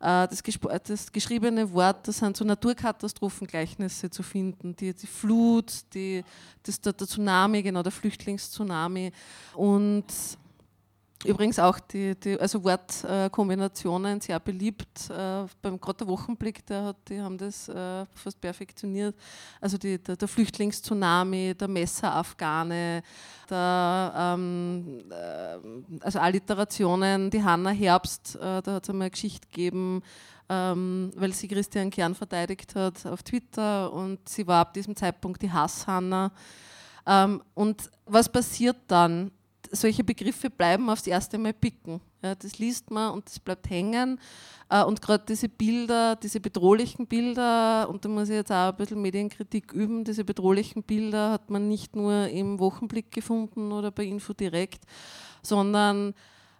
äh, das, das, geschriebene Wort, das sind so Naturkatastrophengleichnisse zu finden. Die, die Flut, die, das, der, der Tsunami, genau, der Flüchtlingstsunami. Und Übrigens auch die, die also Wortkombinationen sehr beliebt. Äh, beim der Wochenblick, der hat, die haben das äh, fast perfektioniert. Also die, der, der Flüchtlingstsunami, der Messerafghane, der, ähm, äh, also Alliterationen, die Hanna Herbst, da hat es einmal eine Geschichte gegeben, ähm, weil sie Christian Kern verteidigt hat auf Twitter und sie war ab diesem Zeitpunkt die Hasshanna. Ähm, und was passiert dann? Solche Begriffe bleiben aufs erste Mal picken. Ja, das liest man und das bleibt hängen. Äh, und gerade diese Bilder, diese bedrohlichen Bilder, und da muss ich jetzt auch ein bisschen Medienkritik üben, diese bedrohlichen Bilder hat man nicht nur im Wochenblick gefunden oder bei Info direkt, sondern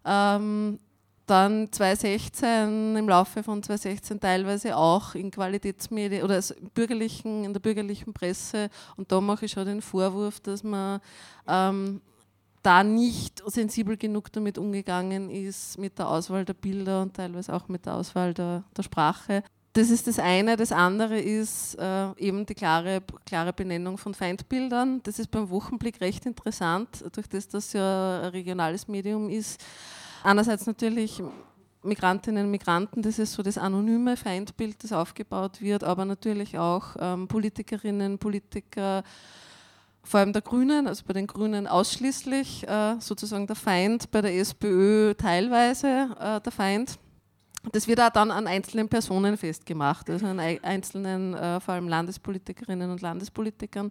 ähm, dann 2016, im Laufe von 2016 teilweise auch in Qualitätsmedien oder also bürgerlichen, in der bürgerlichen Presse. Und da mache ich schon den Vorwurf, dass man ähm, da nicht sensibel genug damit umgegangen ist, mit der Auswahl der Bilder und teilweise auch mit der Auswahl der, der Sprache. das ist das eine. Das andere ist äh, eben die klare, klare Benennung von Feindbildern. Das ist beim Wochenblick recht interessant, durch das das ja ein regionales Medium ist. Einerseits natürlich Migrantinnen und Migranten, das ist so das anonyme Feindbild, das aufgebaut wird, aber natürlich auch ähm, Politikerinnen, Politiker, vor allem der Grünen, also bei den Grünen ausschließlich äh, sozusagen der Feind, bei der SPÖ teilweise äh, der Feind. Das wird auch dann an einzelnen Personen festgemacht, also an einzelnen, äh, vor allem Landespolitikerinnen und Landespolitikern.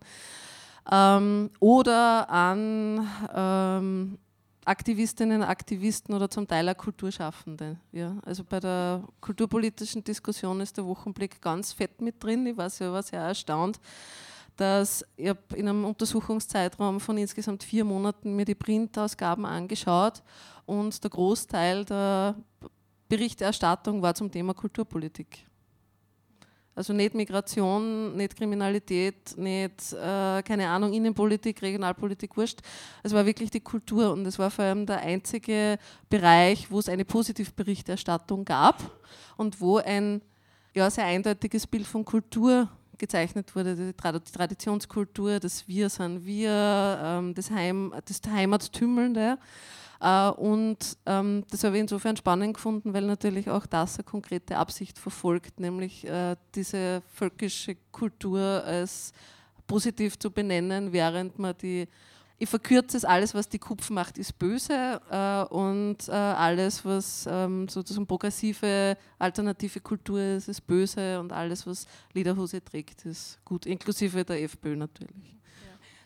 Ähm, oder an ähm, Aktivistinnen, Aktivisten oder zum Teil auch Kulturschaffende. Ja. Also bei der kulturpolitischen Diskussion ist der Wochenblick ganz fett mit drin. Ich war war sehr erstaunt, dass ich in einem Untersuchungszeitraum von insgesamt vier Monaten mir die Printausgaben angeschaut und der Großteil der Berichterstattung war zum Thema Kulturpolitik. Also nicht Migration, nicht Kriminalität, nicht, äh, keine Ahnung, Innenpolitik, Regionalpolitik, wurscht. Es war wirklich die Kultur und es war vor allem der einzige Bereich, wo es eine Positivberichterstattung gab und wo ein ja, sehr eindeutiges Bild von Kultur gezeichnet wurde, die Traditionskultur, das Wir sind wir, ähm, das, Heim, das Heimattümmelnde. Äh, und ähm, das habe ich insofern spannend gefunden, weil natürlich auch das eine konkrete Absicht verfolgt, nämlich äh, diese völkische Kultur als positiv zu benennen, während man die ich verkürze es, alles, was die Kupf macht, ist böse äh, und äh, alles, was ähm, sozusagen progressive, alternative Kultur ist, ist böse und alles, was Lederhose trägt, ist gut, inklusive der FPÖ natürlich.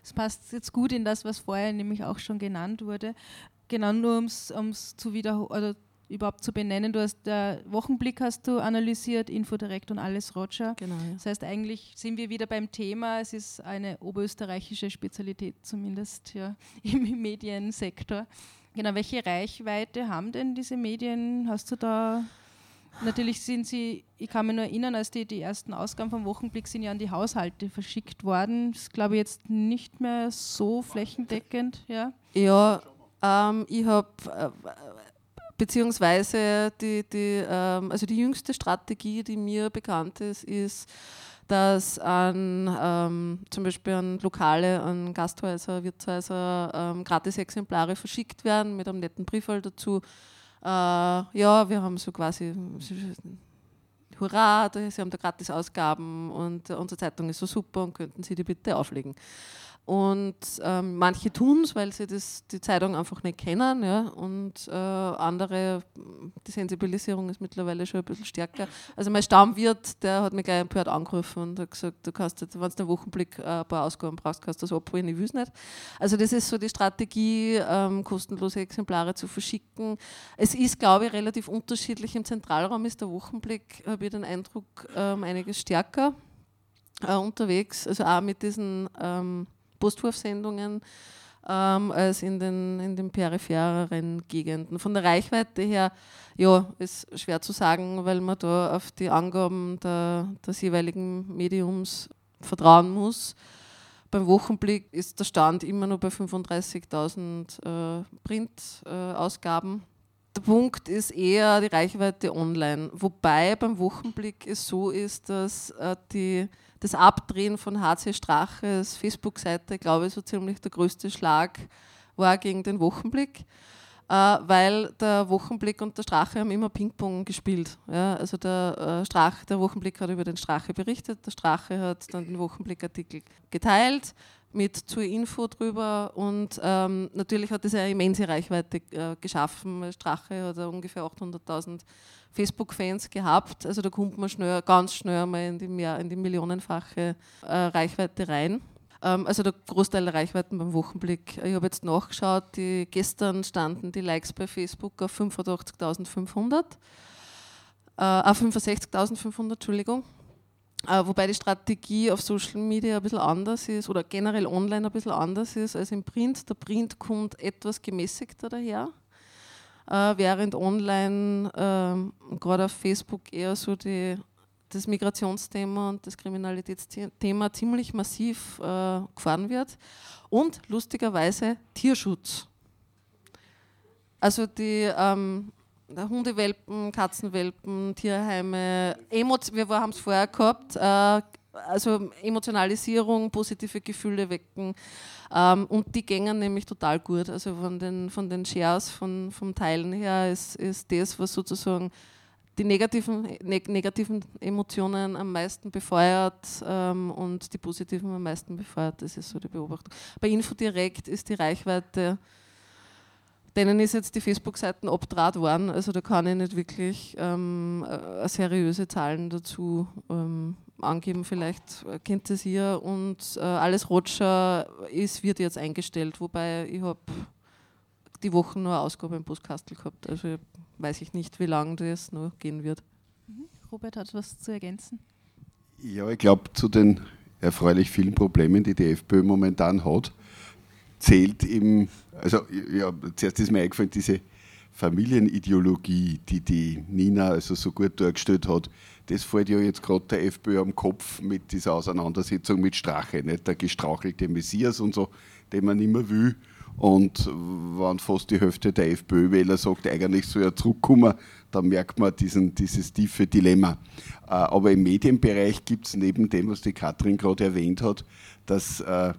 Es passt jetzt gut in das, was vorher nämlich auch schon genannt wurde genau nur um es zu wiederholen überhaupt zu benennen. Du hast der Wochenblick hast du analysiert, Infodirekt und alles Roger. Genau, ja. Das heißt, eigentlich sind wir wieder beim Thema. Es ist eine oberösterreichische Spezialität, zumindest ja, im Mediensektor. Genau, welche Reichweite haben denn diese Medien? Hast du da Natürlich sind sie, ich kann mich nur erinnern, als die, die ersten Ausgaben vom Wochenblick sind ja an die Haushalte verschickt worden. Das ist, glaube ich, jetzt nicht mehr so flächendeckend. Ja, ja ähm, ich habe äh, beziehungsweise die, die, ähm, also die jüngste Strategie, die mir bekannt ist, ist, dass an ähm, zum Beispiel an Lokale, an Gasthäuser, Wirtshäuser ähm, Gratis-Exemplare verschickt werden mit einem netten Briefwahl dazu. Äh, ja, wir haben so quasi Hurra, Sie haben da gratis Ausgaben und unsere Zeitung ist so super und könnten Sie die bitte auflegen. Und ähm, manche tun es, weil sie das, die Zeitung einfach nicht kennen. Ja? Und äh, andere, die Sensibilisierung ist mittlerweile schon ein bisschen stärker. Also mein Stammwirt, der hat mich gleich empört angerufen und hat gesagt, du kannst jetzt, wenn du einen Wochenblick äh, ein paar Ausgaben brauchst, kannst du das abholen, ich will es nicht. Also das ist so die Strategie, ähm, kostenlose Exemplare zu verschicken. Es ist, glaube ich, relativ unterschiedlich. Im Zentralraum ist der Wochenblick, habe ich den Eindruck, ähm, einiges stärker äh, unterwegs. Also auch mit diesen ähm, Postwurfsendungen ähm, als in den, in den periphereren Gegenden. Von der Reichweite her, ja, ist schwer zu sagen, weil man da auf die Angaben der, des jeweiligen Mediums vertrauen muss. Beim Wochenblick ist der Stand immer nur bei 35.000 äh, Printausgaben. Äh, der Punkt ist eher die Reichweite online, wobei beim Wochenblick es so ist, dass äh, die das Abdrehen von HC Straches Facebook-Seite, glaube ich, so ziemlich der größte Schlag war gegen den Wochenblick, äh, weil der Wochenblick und der Strache haben immer Ping-Pong gespielt. Also der, äh, Strach, der Wochenblick hat über den Strache berichtet, der Strache hat dann den Wochenblick-Artikel geteilt mit zur Info drüber und ähm, natürlich hat das eine immense Reichweite äh, geschaffen. Strache hat ungefähr 800.000 Facebook-Fans gehabt. Also da kommt man schnell, ganz schnell mal in die, mehr, in die millionenfache äh, Reichweite rein. Ähm, also der Großteil der Reichweiten beim Wochenblick. Ich habe jetzt nachgeschaut, die, gestern standen die Likes bei Facebook auf 85.500. Äh, auf 65.500, Entschuldigung. Äh, wobei die Strategie auf Social Media ein bisschen anders ist oder generell online ein bisschen anders ist als im Print. Der Print kommt etwas gemäßigter daher äh, während online, äh, gerade auf Facebook, eher so die, das Migrationsthema und das Kriminalitätsthema ziemlich massiv äh, gefahren wird. Und lustigerweise Tierschutz. Also die, ähm, Hundewelpen, Katzenwelpen, Tierheime, Emo wir haben es vorher gehabt, äh, also Emotionalisierung, positive Gefühle wecken. Ähm, und die gängen nämlich total gut. Also von den, von den Shares, von, vom Teilen her ist, ist das, was sozusagen die negativen, neg negativen Emotionen am meisten befeuert ähm, und die positiven am meisten befeuert. Das ist so die Beobachtung. Bei Infodirekt ist die Reichweite, denen ist jetzt die Facebook-Seiten abdraht worden, also da kann ich nicht wirklich ähm, äh, seriöse Zahlen dazu ähm, angeben, vielleicht kennt es ihr und äh, alles Roger ist, wird jetzt eingestellt, wobei ich habe die Woche nur eine Ausgabe im Postkastel gehabt, also weiß ich nicht, wie lange das noch gehen wird. Mhm. Robert hat was zu ergänzen. Ja, ich glaube, zu den erfreulich vielen Problemen, die die FPÖ momentan hat, zählt im, also ja, zuerst ist mir eingefallen, diese Familienideologie, die die Nina also so gut dargestellt hat, das fällt ja jetzt gerade der FPÖ am Kopf mit dieser Auseinandersetzung mit Strache, nicht? der gestrauchelte Messias und so, den man immer will. Und wenn fast die Hälfte der FPÖ-Wähler sagt, eigentlich soll er zurückkommen, dann merkt man diesen, dieses tiefe Dilemma. Äh, aber im Medienbereich gibt es neben dem, was die Katrin gerade erwähnt hat, dass äh,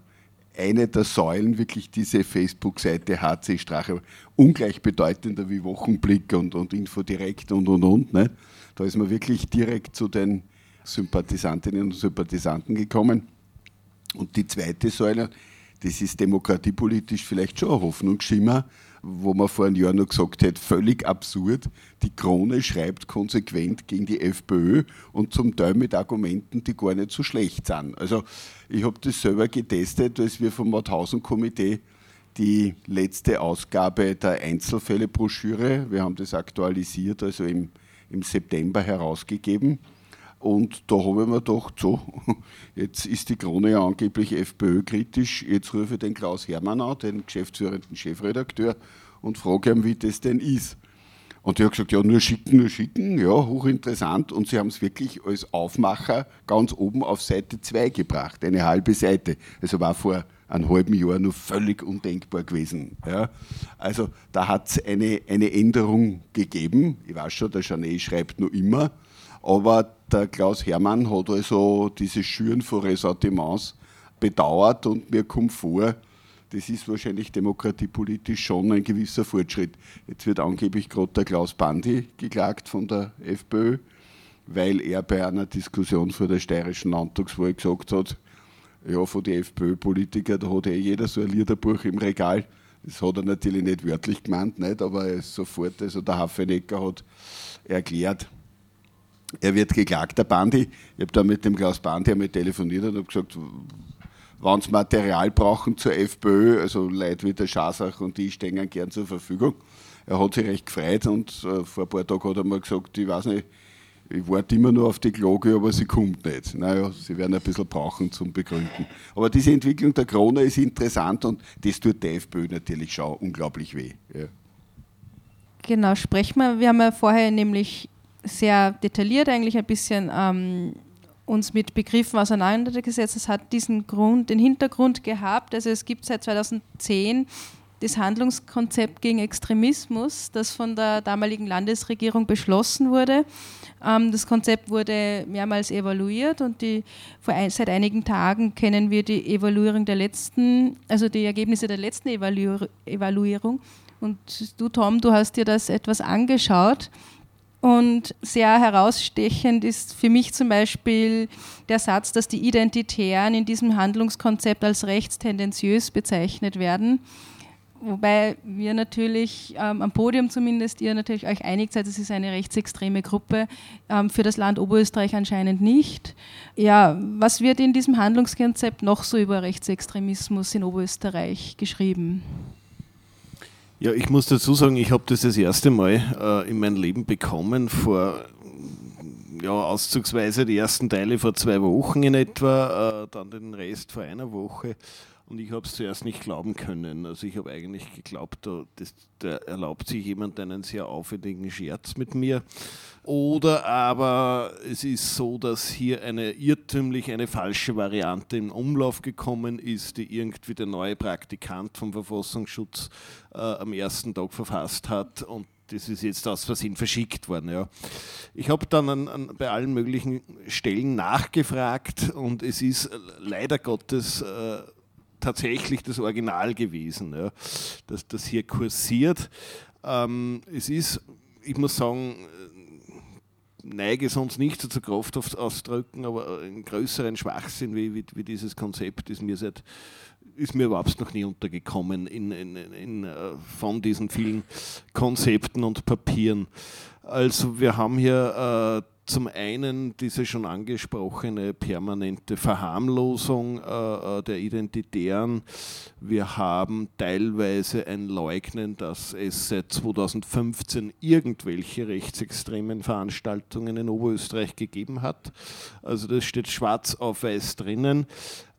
eine der Säulen wirklich diese Facebook-Seite HC Strache, ungleich bedeutender wie Wochenblick und, und Infodirekt und und und. Ne? Da ist man wirklich direkt zu den Sympathisantinnen und Sympathisanten gekommen. Und die zweite Säule, das ist demokratiepolitisch vielleicht schon ein Hoffnungsschimmer, wo man vor einem Jahr noch gesagt hätte, völlig absurd. Die Krone schreibt konsequent gegen die FPÖ und zum Teil mit Argumenten, die gar nicht so schlecht sind. Also ich habe das selber getestet, als wir vom Mauthausen-Komitee die letzte Ausgabe der Einzelfälle-Broschüre, wir haben das aktualisiert, also im, im September herausgegeben. Und da habe ich mir gedacht, so, jetzt ist die Krone ja angeblich FPÖ-kritisch, jetzt rufe ich den Klaus Hermann an, den geschäftsführenden Chefredakteur, und frage ihn, wie das denn ist. Und er hat gesagt, ja, nur schicken, nur schicken, ja, hochinteressant. Und sie haben es wirklich als Aufmacher ganz oben auf Seite 2 gebracht, eine halbe Seite. Also war vor einem halben Jahr nur völlig undenkbar gewesen. Ja. Also da hat es eine, eine Änderung gegeben. Ich weiß schon, der Janet schreibt nur immer, aber der Klaus Hermann hat also dieses Schüren von Ressentiments bedauert und mir kommt vor, das ist wahrscheinlich demokratiepolitisch schon ein gewisser Fortschritt. Jetzt wird angeblich gerade der Klaus Bandi geklagt von der FPÖ, weil er bei einer Diskussion vor der steirischen Landtagswahl gesagt hat, ja, von den FPÖ-Politikern, da hat eh jeder so ein Liederbuch im Regal. Das hat er natürlich nicht wörtlich gemeint, nicht, aber er ist sofort, also der Hafenecker hat erklärt, er wird geklagt, der Bandi. Ich habe da mit dem Klaus Bandi einmal telefoniert und habe gesagt, wenn sie Material brauchen zur FPÖ, also Leute wie der Schasach und die stehen gern zur Verfügung. Er hat sich recht gefreut und äh, vor ein paar Tagen hat er mir gesagt, ich weiß nicht, ich warte immer nur auf die Glocke, aber sie kommt nicht. Naja, sie werden ein bisschen brauchen zum Begründen. Aber diese Entwicklung der Krone ist interessant und das tut der FPÖ natürlich schon unglaublich weh. Ja. Genau, sprechen wir. Wir haben ja vorher nämlich sehr detailliert eigentlich ein bisschen ähm, uns mit Begriffen auseinandergesetzt. Es hat diesen Grund, den Hintergrund gehabt. Also es gibt seit 2010 das Handlungskonzept gegen Extremismus, das von der damaligen Landesregierung beschlossen wurde. Ähm, das Konzept wurde mehrmals evaluiert und die, seit einigen Tagen kennen wir die Evaluierung der letzten, also die Ergebnisse der letzten Evaluierung. Und du, Tom, du hast dir das etwas angeschaut. Und sehr herausstechend ist für mich zum Beispiel der Satz, dass die Identitären in diesem Handlungskonzept als rechtstendenziös bezeichnet werden. Wobei wir natürlich ähm, am Podium zumindest, ihr natürlich euch einig seid, es ist eine rechtsextreme Gruppe, ähm, für das Land Oberösterreich anscheinend nicht. Ja, was wird in diesem Handlungskonzept noch so über Rechtsextremismus in Oberösterreich geschrieben? Ja, ich muss dazu sagen, ich habe das das erste Mal äh, in meinem Leben bekommen, vor ja, auszugsweise die ersten Teile vor zwei Wochen in etwa, äh, dann den Rest vor einer Woche. Und ich habe es zuerst nicht glauben können. Also ich habe eigentlich geglaubt, da, da erlaubt sich jemand einen sehr aufwendigen Scherz mit mir. Oder aber es ist so, dass hier eine irrtümlich, eine falsche Variante in Umlauf gekommen ist, die irgendwie der neue Praktikant vom Verfassungsschutz äh, am ersten Tag verfasst hat. Und das ist jetzt aus Versehen verschickt worden. Ja. Ich habe dann an, an, bei allen möglichen Stellen nachgefragt und es ist leider Gottes äh, tatsächlich das Original gewesen, ja, dass das hier kursiert. Ähm, es ist, ich muss sagen, neige sonst nicht zur Kraft ausdrücken, aber einen größeren Schwachsinn wie, wie, wie dieses Konzept ist mir seit ist mir überhaupt noch nie untergekommen in, in, in, äh, von diesen vielen Konzepten und Papieren. Also wir haben hier äh, zum einen diese schon angesprochene permanente Verharmlosung äh, äh der Identitären. Wir haben teilweise ein Leugnen, dass es seit 2015 irgendwelche rechtsextremen Veranstaltungen in Oberösterreich gegeben hat. Also das steht schwarz auf weiß drinnen.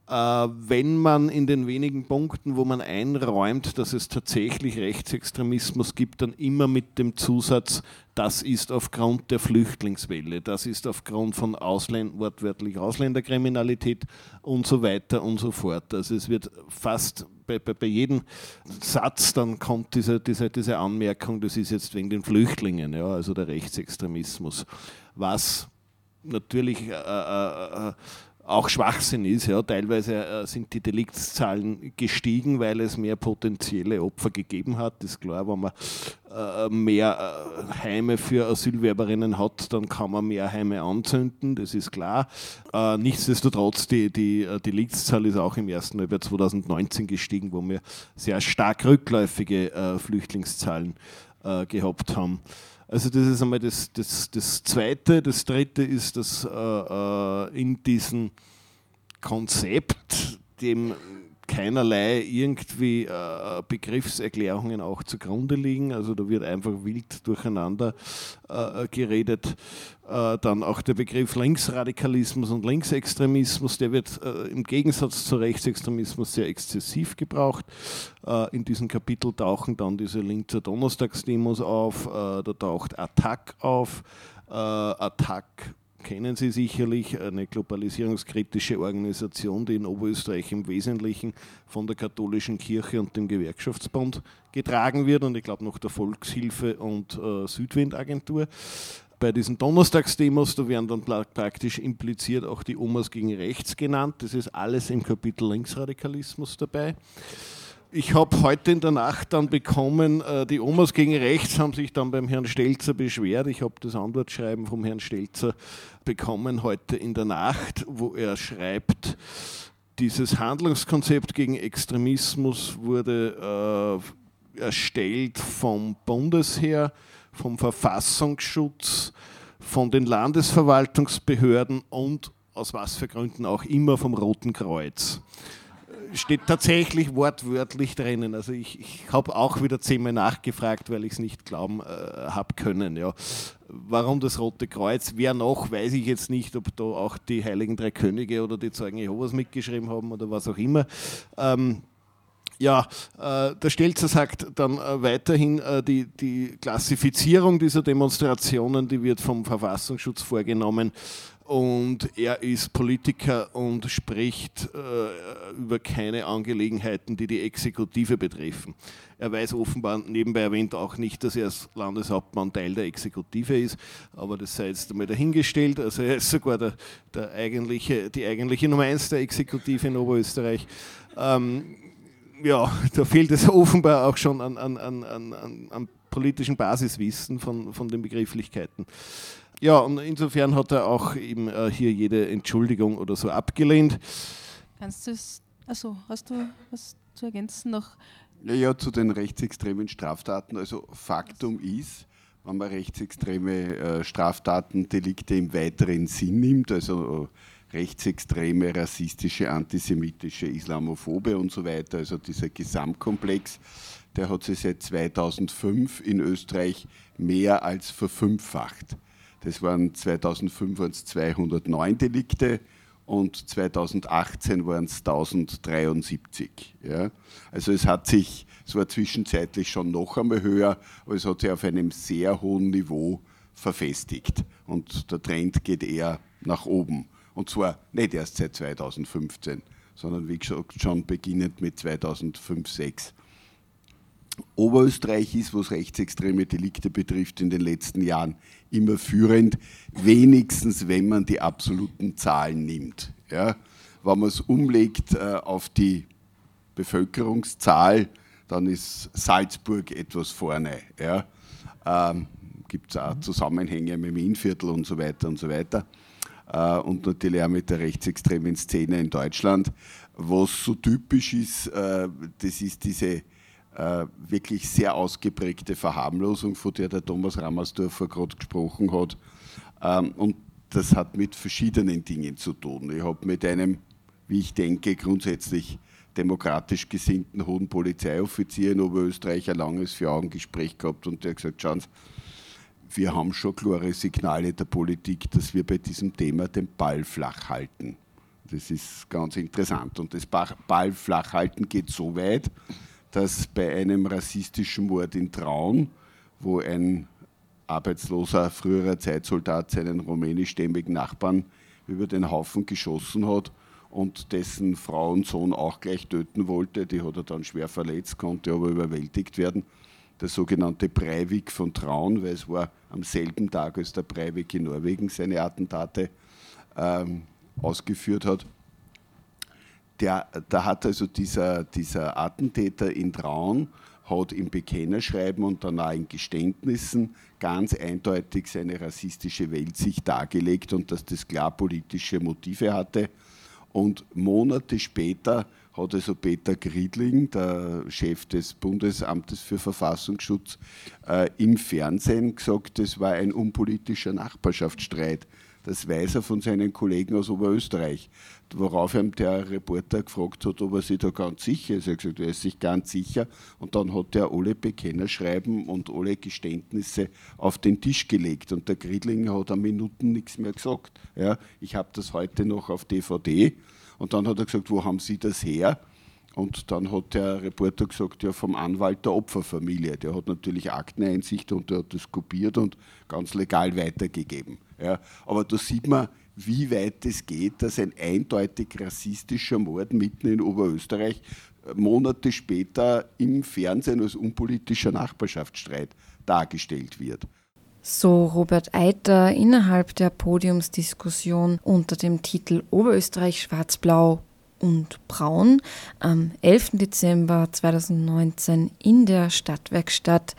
Äh, wenn man in den wenigen Punkten, wo man einräumt, dass es tatsächlich Rechtsextremismus gibt, dann immer mit dem Zusatz, das ist aufgrund der Flüchtlingswelle, das ist aufgrund von Ausländ wortwörtlich Ausländerkriminalität und so weiter und so fort. Also es wird fast bei, bei, bei jedem Satz dann kommt diese, diese, diese Anmerkung, das ist jetzt wegen den Flüchtlingen, ja, also der Rechtsextremismus. Was natürlich äh, äh, äh auch Schwachsinn ist. Ja. Teilweise äh, sind die Deliktszahlen gestiegen, weil es mehr potenzielle Opfer gegeben hat. Das ist klar, wenn man äh, mehr äh, Heime für Asylwerberinnen hat, dann kann man mehr Heime anzünden, das ist klar. Nichtsdestotrotz, die, die Deliktszahl ist auch im ersten Halbjahr 2019 gestiegen, wo wir sehr stark rückläufige Flüchtlingszahlen gehabt haben. Also das ist einmal das, das, das Zweite. Das Dritte ist, dass äh, äh, in diesem Konzept, dem keinerlei irgendwie äh, Begriffserklärungen auch zugrunde liegen. Also da wird einfach wild durcheinander äh, geredet. Äh, dann auch der Begriff Linksradikalismus und Linksextremismus, der wird äh, im Gegensatz zu Rechtsextremismus sehr exzessiv gebraucht. Äh, in diesem Kapitel tauchen dann diese Linzer Donnerstagsdemos auf, äh, da taucht Attack auf. Attack kennen Sie sicherlich, eine globalisierungskritische Organisation, die in Oberösterreich im Wesentlichen von der katholischen Kirche und dem Gewerkschaftsbund getragen wird und ich glaube noch der Volkshilfe und äh, Südwindagentur. Bei diesen Donnerstagsdemos, da werden dann praktisch impliziert auch die Omas gegen rechts genannt. Das ist alles im Kapitel Linksradikalismus dabei. Ich habe heute in der Nacht dann bekommen, äh, die Omas gegen rechts haben sich dann beim Herrn Stelzer beschwert. Ich habe das Antwortschreiben vom Herrn Stelzer bekommen heute in der Nacht, wo er schreibt, dieses Handlungskonzept gegen Extremismus wurde äh, erstellt vom Bundesheer, vom Verfassungsschutz, von den Landesverwaltungsbehörden und aus was für Gründen auch immer vom Roten Kreuz steht tatsächlich wortwörtlich drinnen. Also ich, ich habe auch wieder zehnmal nachgefragt, weil ich es nicht glauben äh, habe können. Ja. Warum das Rote Kreuz? Wer noch, weiß ich jetzt nicht, ob da auch die Heiligen Drei Könige oder die Zeugen Jehovas mitgeschrieben haben oder was auch immer. Ähm, ja, äh, der Stelzer sagt dann äh, weiterhin, äh, die, die Klassifizierung dieser Demonstrationen, die wird vom Verfassungsschutz vorgenommen und er ist Politiker und spricht äh, über keine Angelegenheiten, die die Exekutive betreffen. Er weiß offenbar nebenbei erwähnt auch nicht, dass er als Landeshauptmann Teil der Exekutive ist, aber das sei jetzt einmal dahingestellt. Also er ist sogar der, der eigentliche, die eigentliche Nummer eins der Exekutive in Oberösterreich. Ähm, ja, da fehlt es offenbar auch schon an, an, an, an, an politischen Basiswissen von, von den Begrifflichkeiten. Ja, und insofern hat er auch eben äh, hier jede Entschuldigung oder so abgelehnt. Kannst du es, also hast du was zu ergänzen noch? Ja, ja, zu den rechtsextremen Straftaten. Also Faktum ist, wenn man rechtsextreme äh, Straftaten, Delikte im weiteren Sinn nimmt, also äh, rechtsextreme, rassistische, antisemitische, islamophobe und so weiter, also dieser Gesamtkomplex, der hat sich seit 2005 in Österreich mehr als verfünffacht. Das waren 2005 waren es 209 Delikte und 2018 waren es 1073. Ja. Also es hat sich, es war zwischenzeitlich schon noch einmal höher, aber es hat sich auf einem sehr hohen Niveau verfestigt. Und der Trend geht eher nach oben. Und zwar nicht erst seit 2015, sondern wie gesagt schon beginnend mit 2005, 2006. Oberösterreich ist, was rechtsextreme Delikte betrifft, in den letzten Jahren immer führend, wenigstens wenn man die absoluten Zahlen nimmt. Ja, wenn man es umlegt äh, auf die Bevölkerungszahl, dann ist Salzburg etwas vorne. Ja. Ähm, Gibt es auch Zusammenhänge mit dem Innviertel und so weiter und so weiter. Äh, und natürlich auch mit der rechtsextremen Szene in Deutschland. Was so typisch ist, äh, das ist diese wirklich sehr ausgeprägte Verharmlosung, von der der Thomas Rammersdorfer gerade gesprochen hat. Ähm, und das hat mit verschiedenen Dingen zu tun. Ich habe mit einem, wie ich denke, grundsätzlich demokratisch gesinnten hohen Polizeioffizier in Oberösterreich ein langes Vier-Augen-Gespräch gehabt und der hat gesagt, schauen Sie, wir haben schon klare Signale der Politik, dass wir bei diesem Thema den Ball flach halten. Das ist ganz interessant. Und das Ball flach halten geht so weit, dass bei einem rassistischen Mord in Traun, wo ein arbeitsloser früherer Zeitsoldat seinen rumänischstämmigen Nachbarn über den Haufen geschossen hat und dessen Frau und Sohn auch gleich töten wollte. Die hat er dann schwer verletzt, konnte aber überwältigt werden. Der sogenannte Breivik von Traun, weil es war am selben Tag, als der Breivik in Norwegen seine Attentate ähm, ausgeführt hat. Der, da hat also dieser, dieser Attentäter in Traun hat im Bekennerschreiben und dann auch in Geständnissen ganz eindeutig seine rassistische Weltsicht dargelegt und dass das klar politische Motive hatte. Und Monate später hat also Peter Griedling, der Chef des Bundesamtes für Verfassungsschutz, äh, im Fernsehen gesagt, das war ein unpolitischer Nachbarschaftsstreit. Das weiß er von seinen Kollegen aus Oberösterreich. Worauf ihm der Reporter gefragt hat, ob er sich da ganz sicher ist. Er hat gesagt, er ist sich ganz sicher. Und dann hat er alle Bekennerschreiben und alle Geständnisse auf den Tisch gelegt. Und der Griedling hat an Minuten nichts mehr gesagt. Ja, ich habe das heute noch auf DVD. Und dann hat er gesagt, wo haben Sie das her? Und dann hat der Reporter gesagt, ja, vom Anwalt der Opferfamilie. Der hat natürlich Akteneinsicht und der hat das kopiert und ganz legal weitergegeben. Ja. Aber da sieht man, wie weit es geht, dass ein eindeutig rassistischer Mord mitten in Oberösterreich äh, Monate später im Fernsehen als unpolitischer Nachbarschaftsstreit dargestellt wird. So Robert Eiter innerhalb der Podiumsdiskussion unter dem Titel Oberösterreich schwarz-blau und Braun am 11. Dezember 2019 in der Stadtwerkstatt.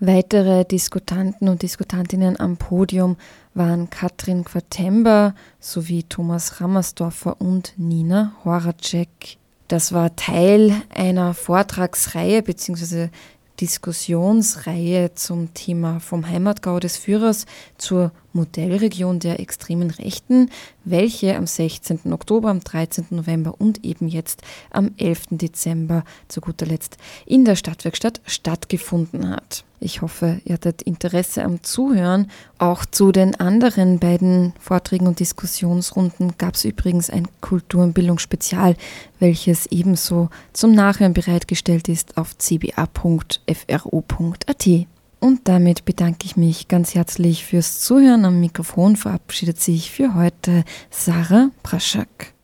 Weitere Diskutanten und Diskutantinnen am Podium waren Katrin Quartember sowie Thomas Rammersdorfer und Nina Horacek. Das war Teil einer Vortragsreihe bzw. Diskussionsreihe zum Thema vom Heimatgau des Führers zur Modellregion der extremen Rechten, welche am 16. Oktober, am 13. November und eben jetzt am 11. Dezember zu guter Letzt in der Stadtwerkstatt stattgefunden hat. Ich hoffe, ihr hattet Interesse am Zuhören. Auch zu den anderen beiden Vorträgen und Diskussionsrunden gab es übrigens ein Kultur- und Bildungsspezial, welches ebenso zum Nachhören bereitgestellt ist auf cba.fro.at. Und damit bedanke ich mich ganz herzlich fürs Zuhören. Am Mikrofon verabschiedet sich für heute Sarah Praschak.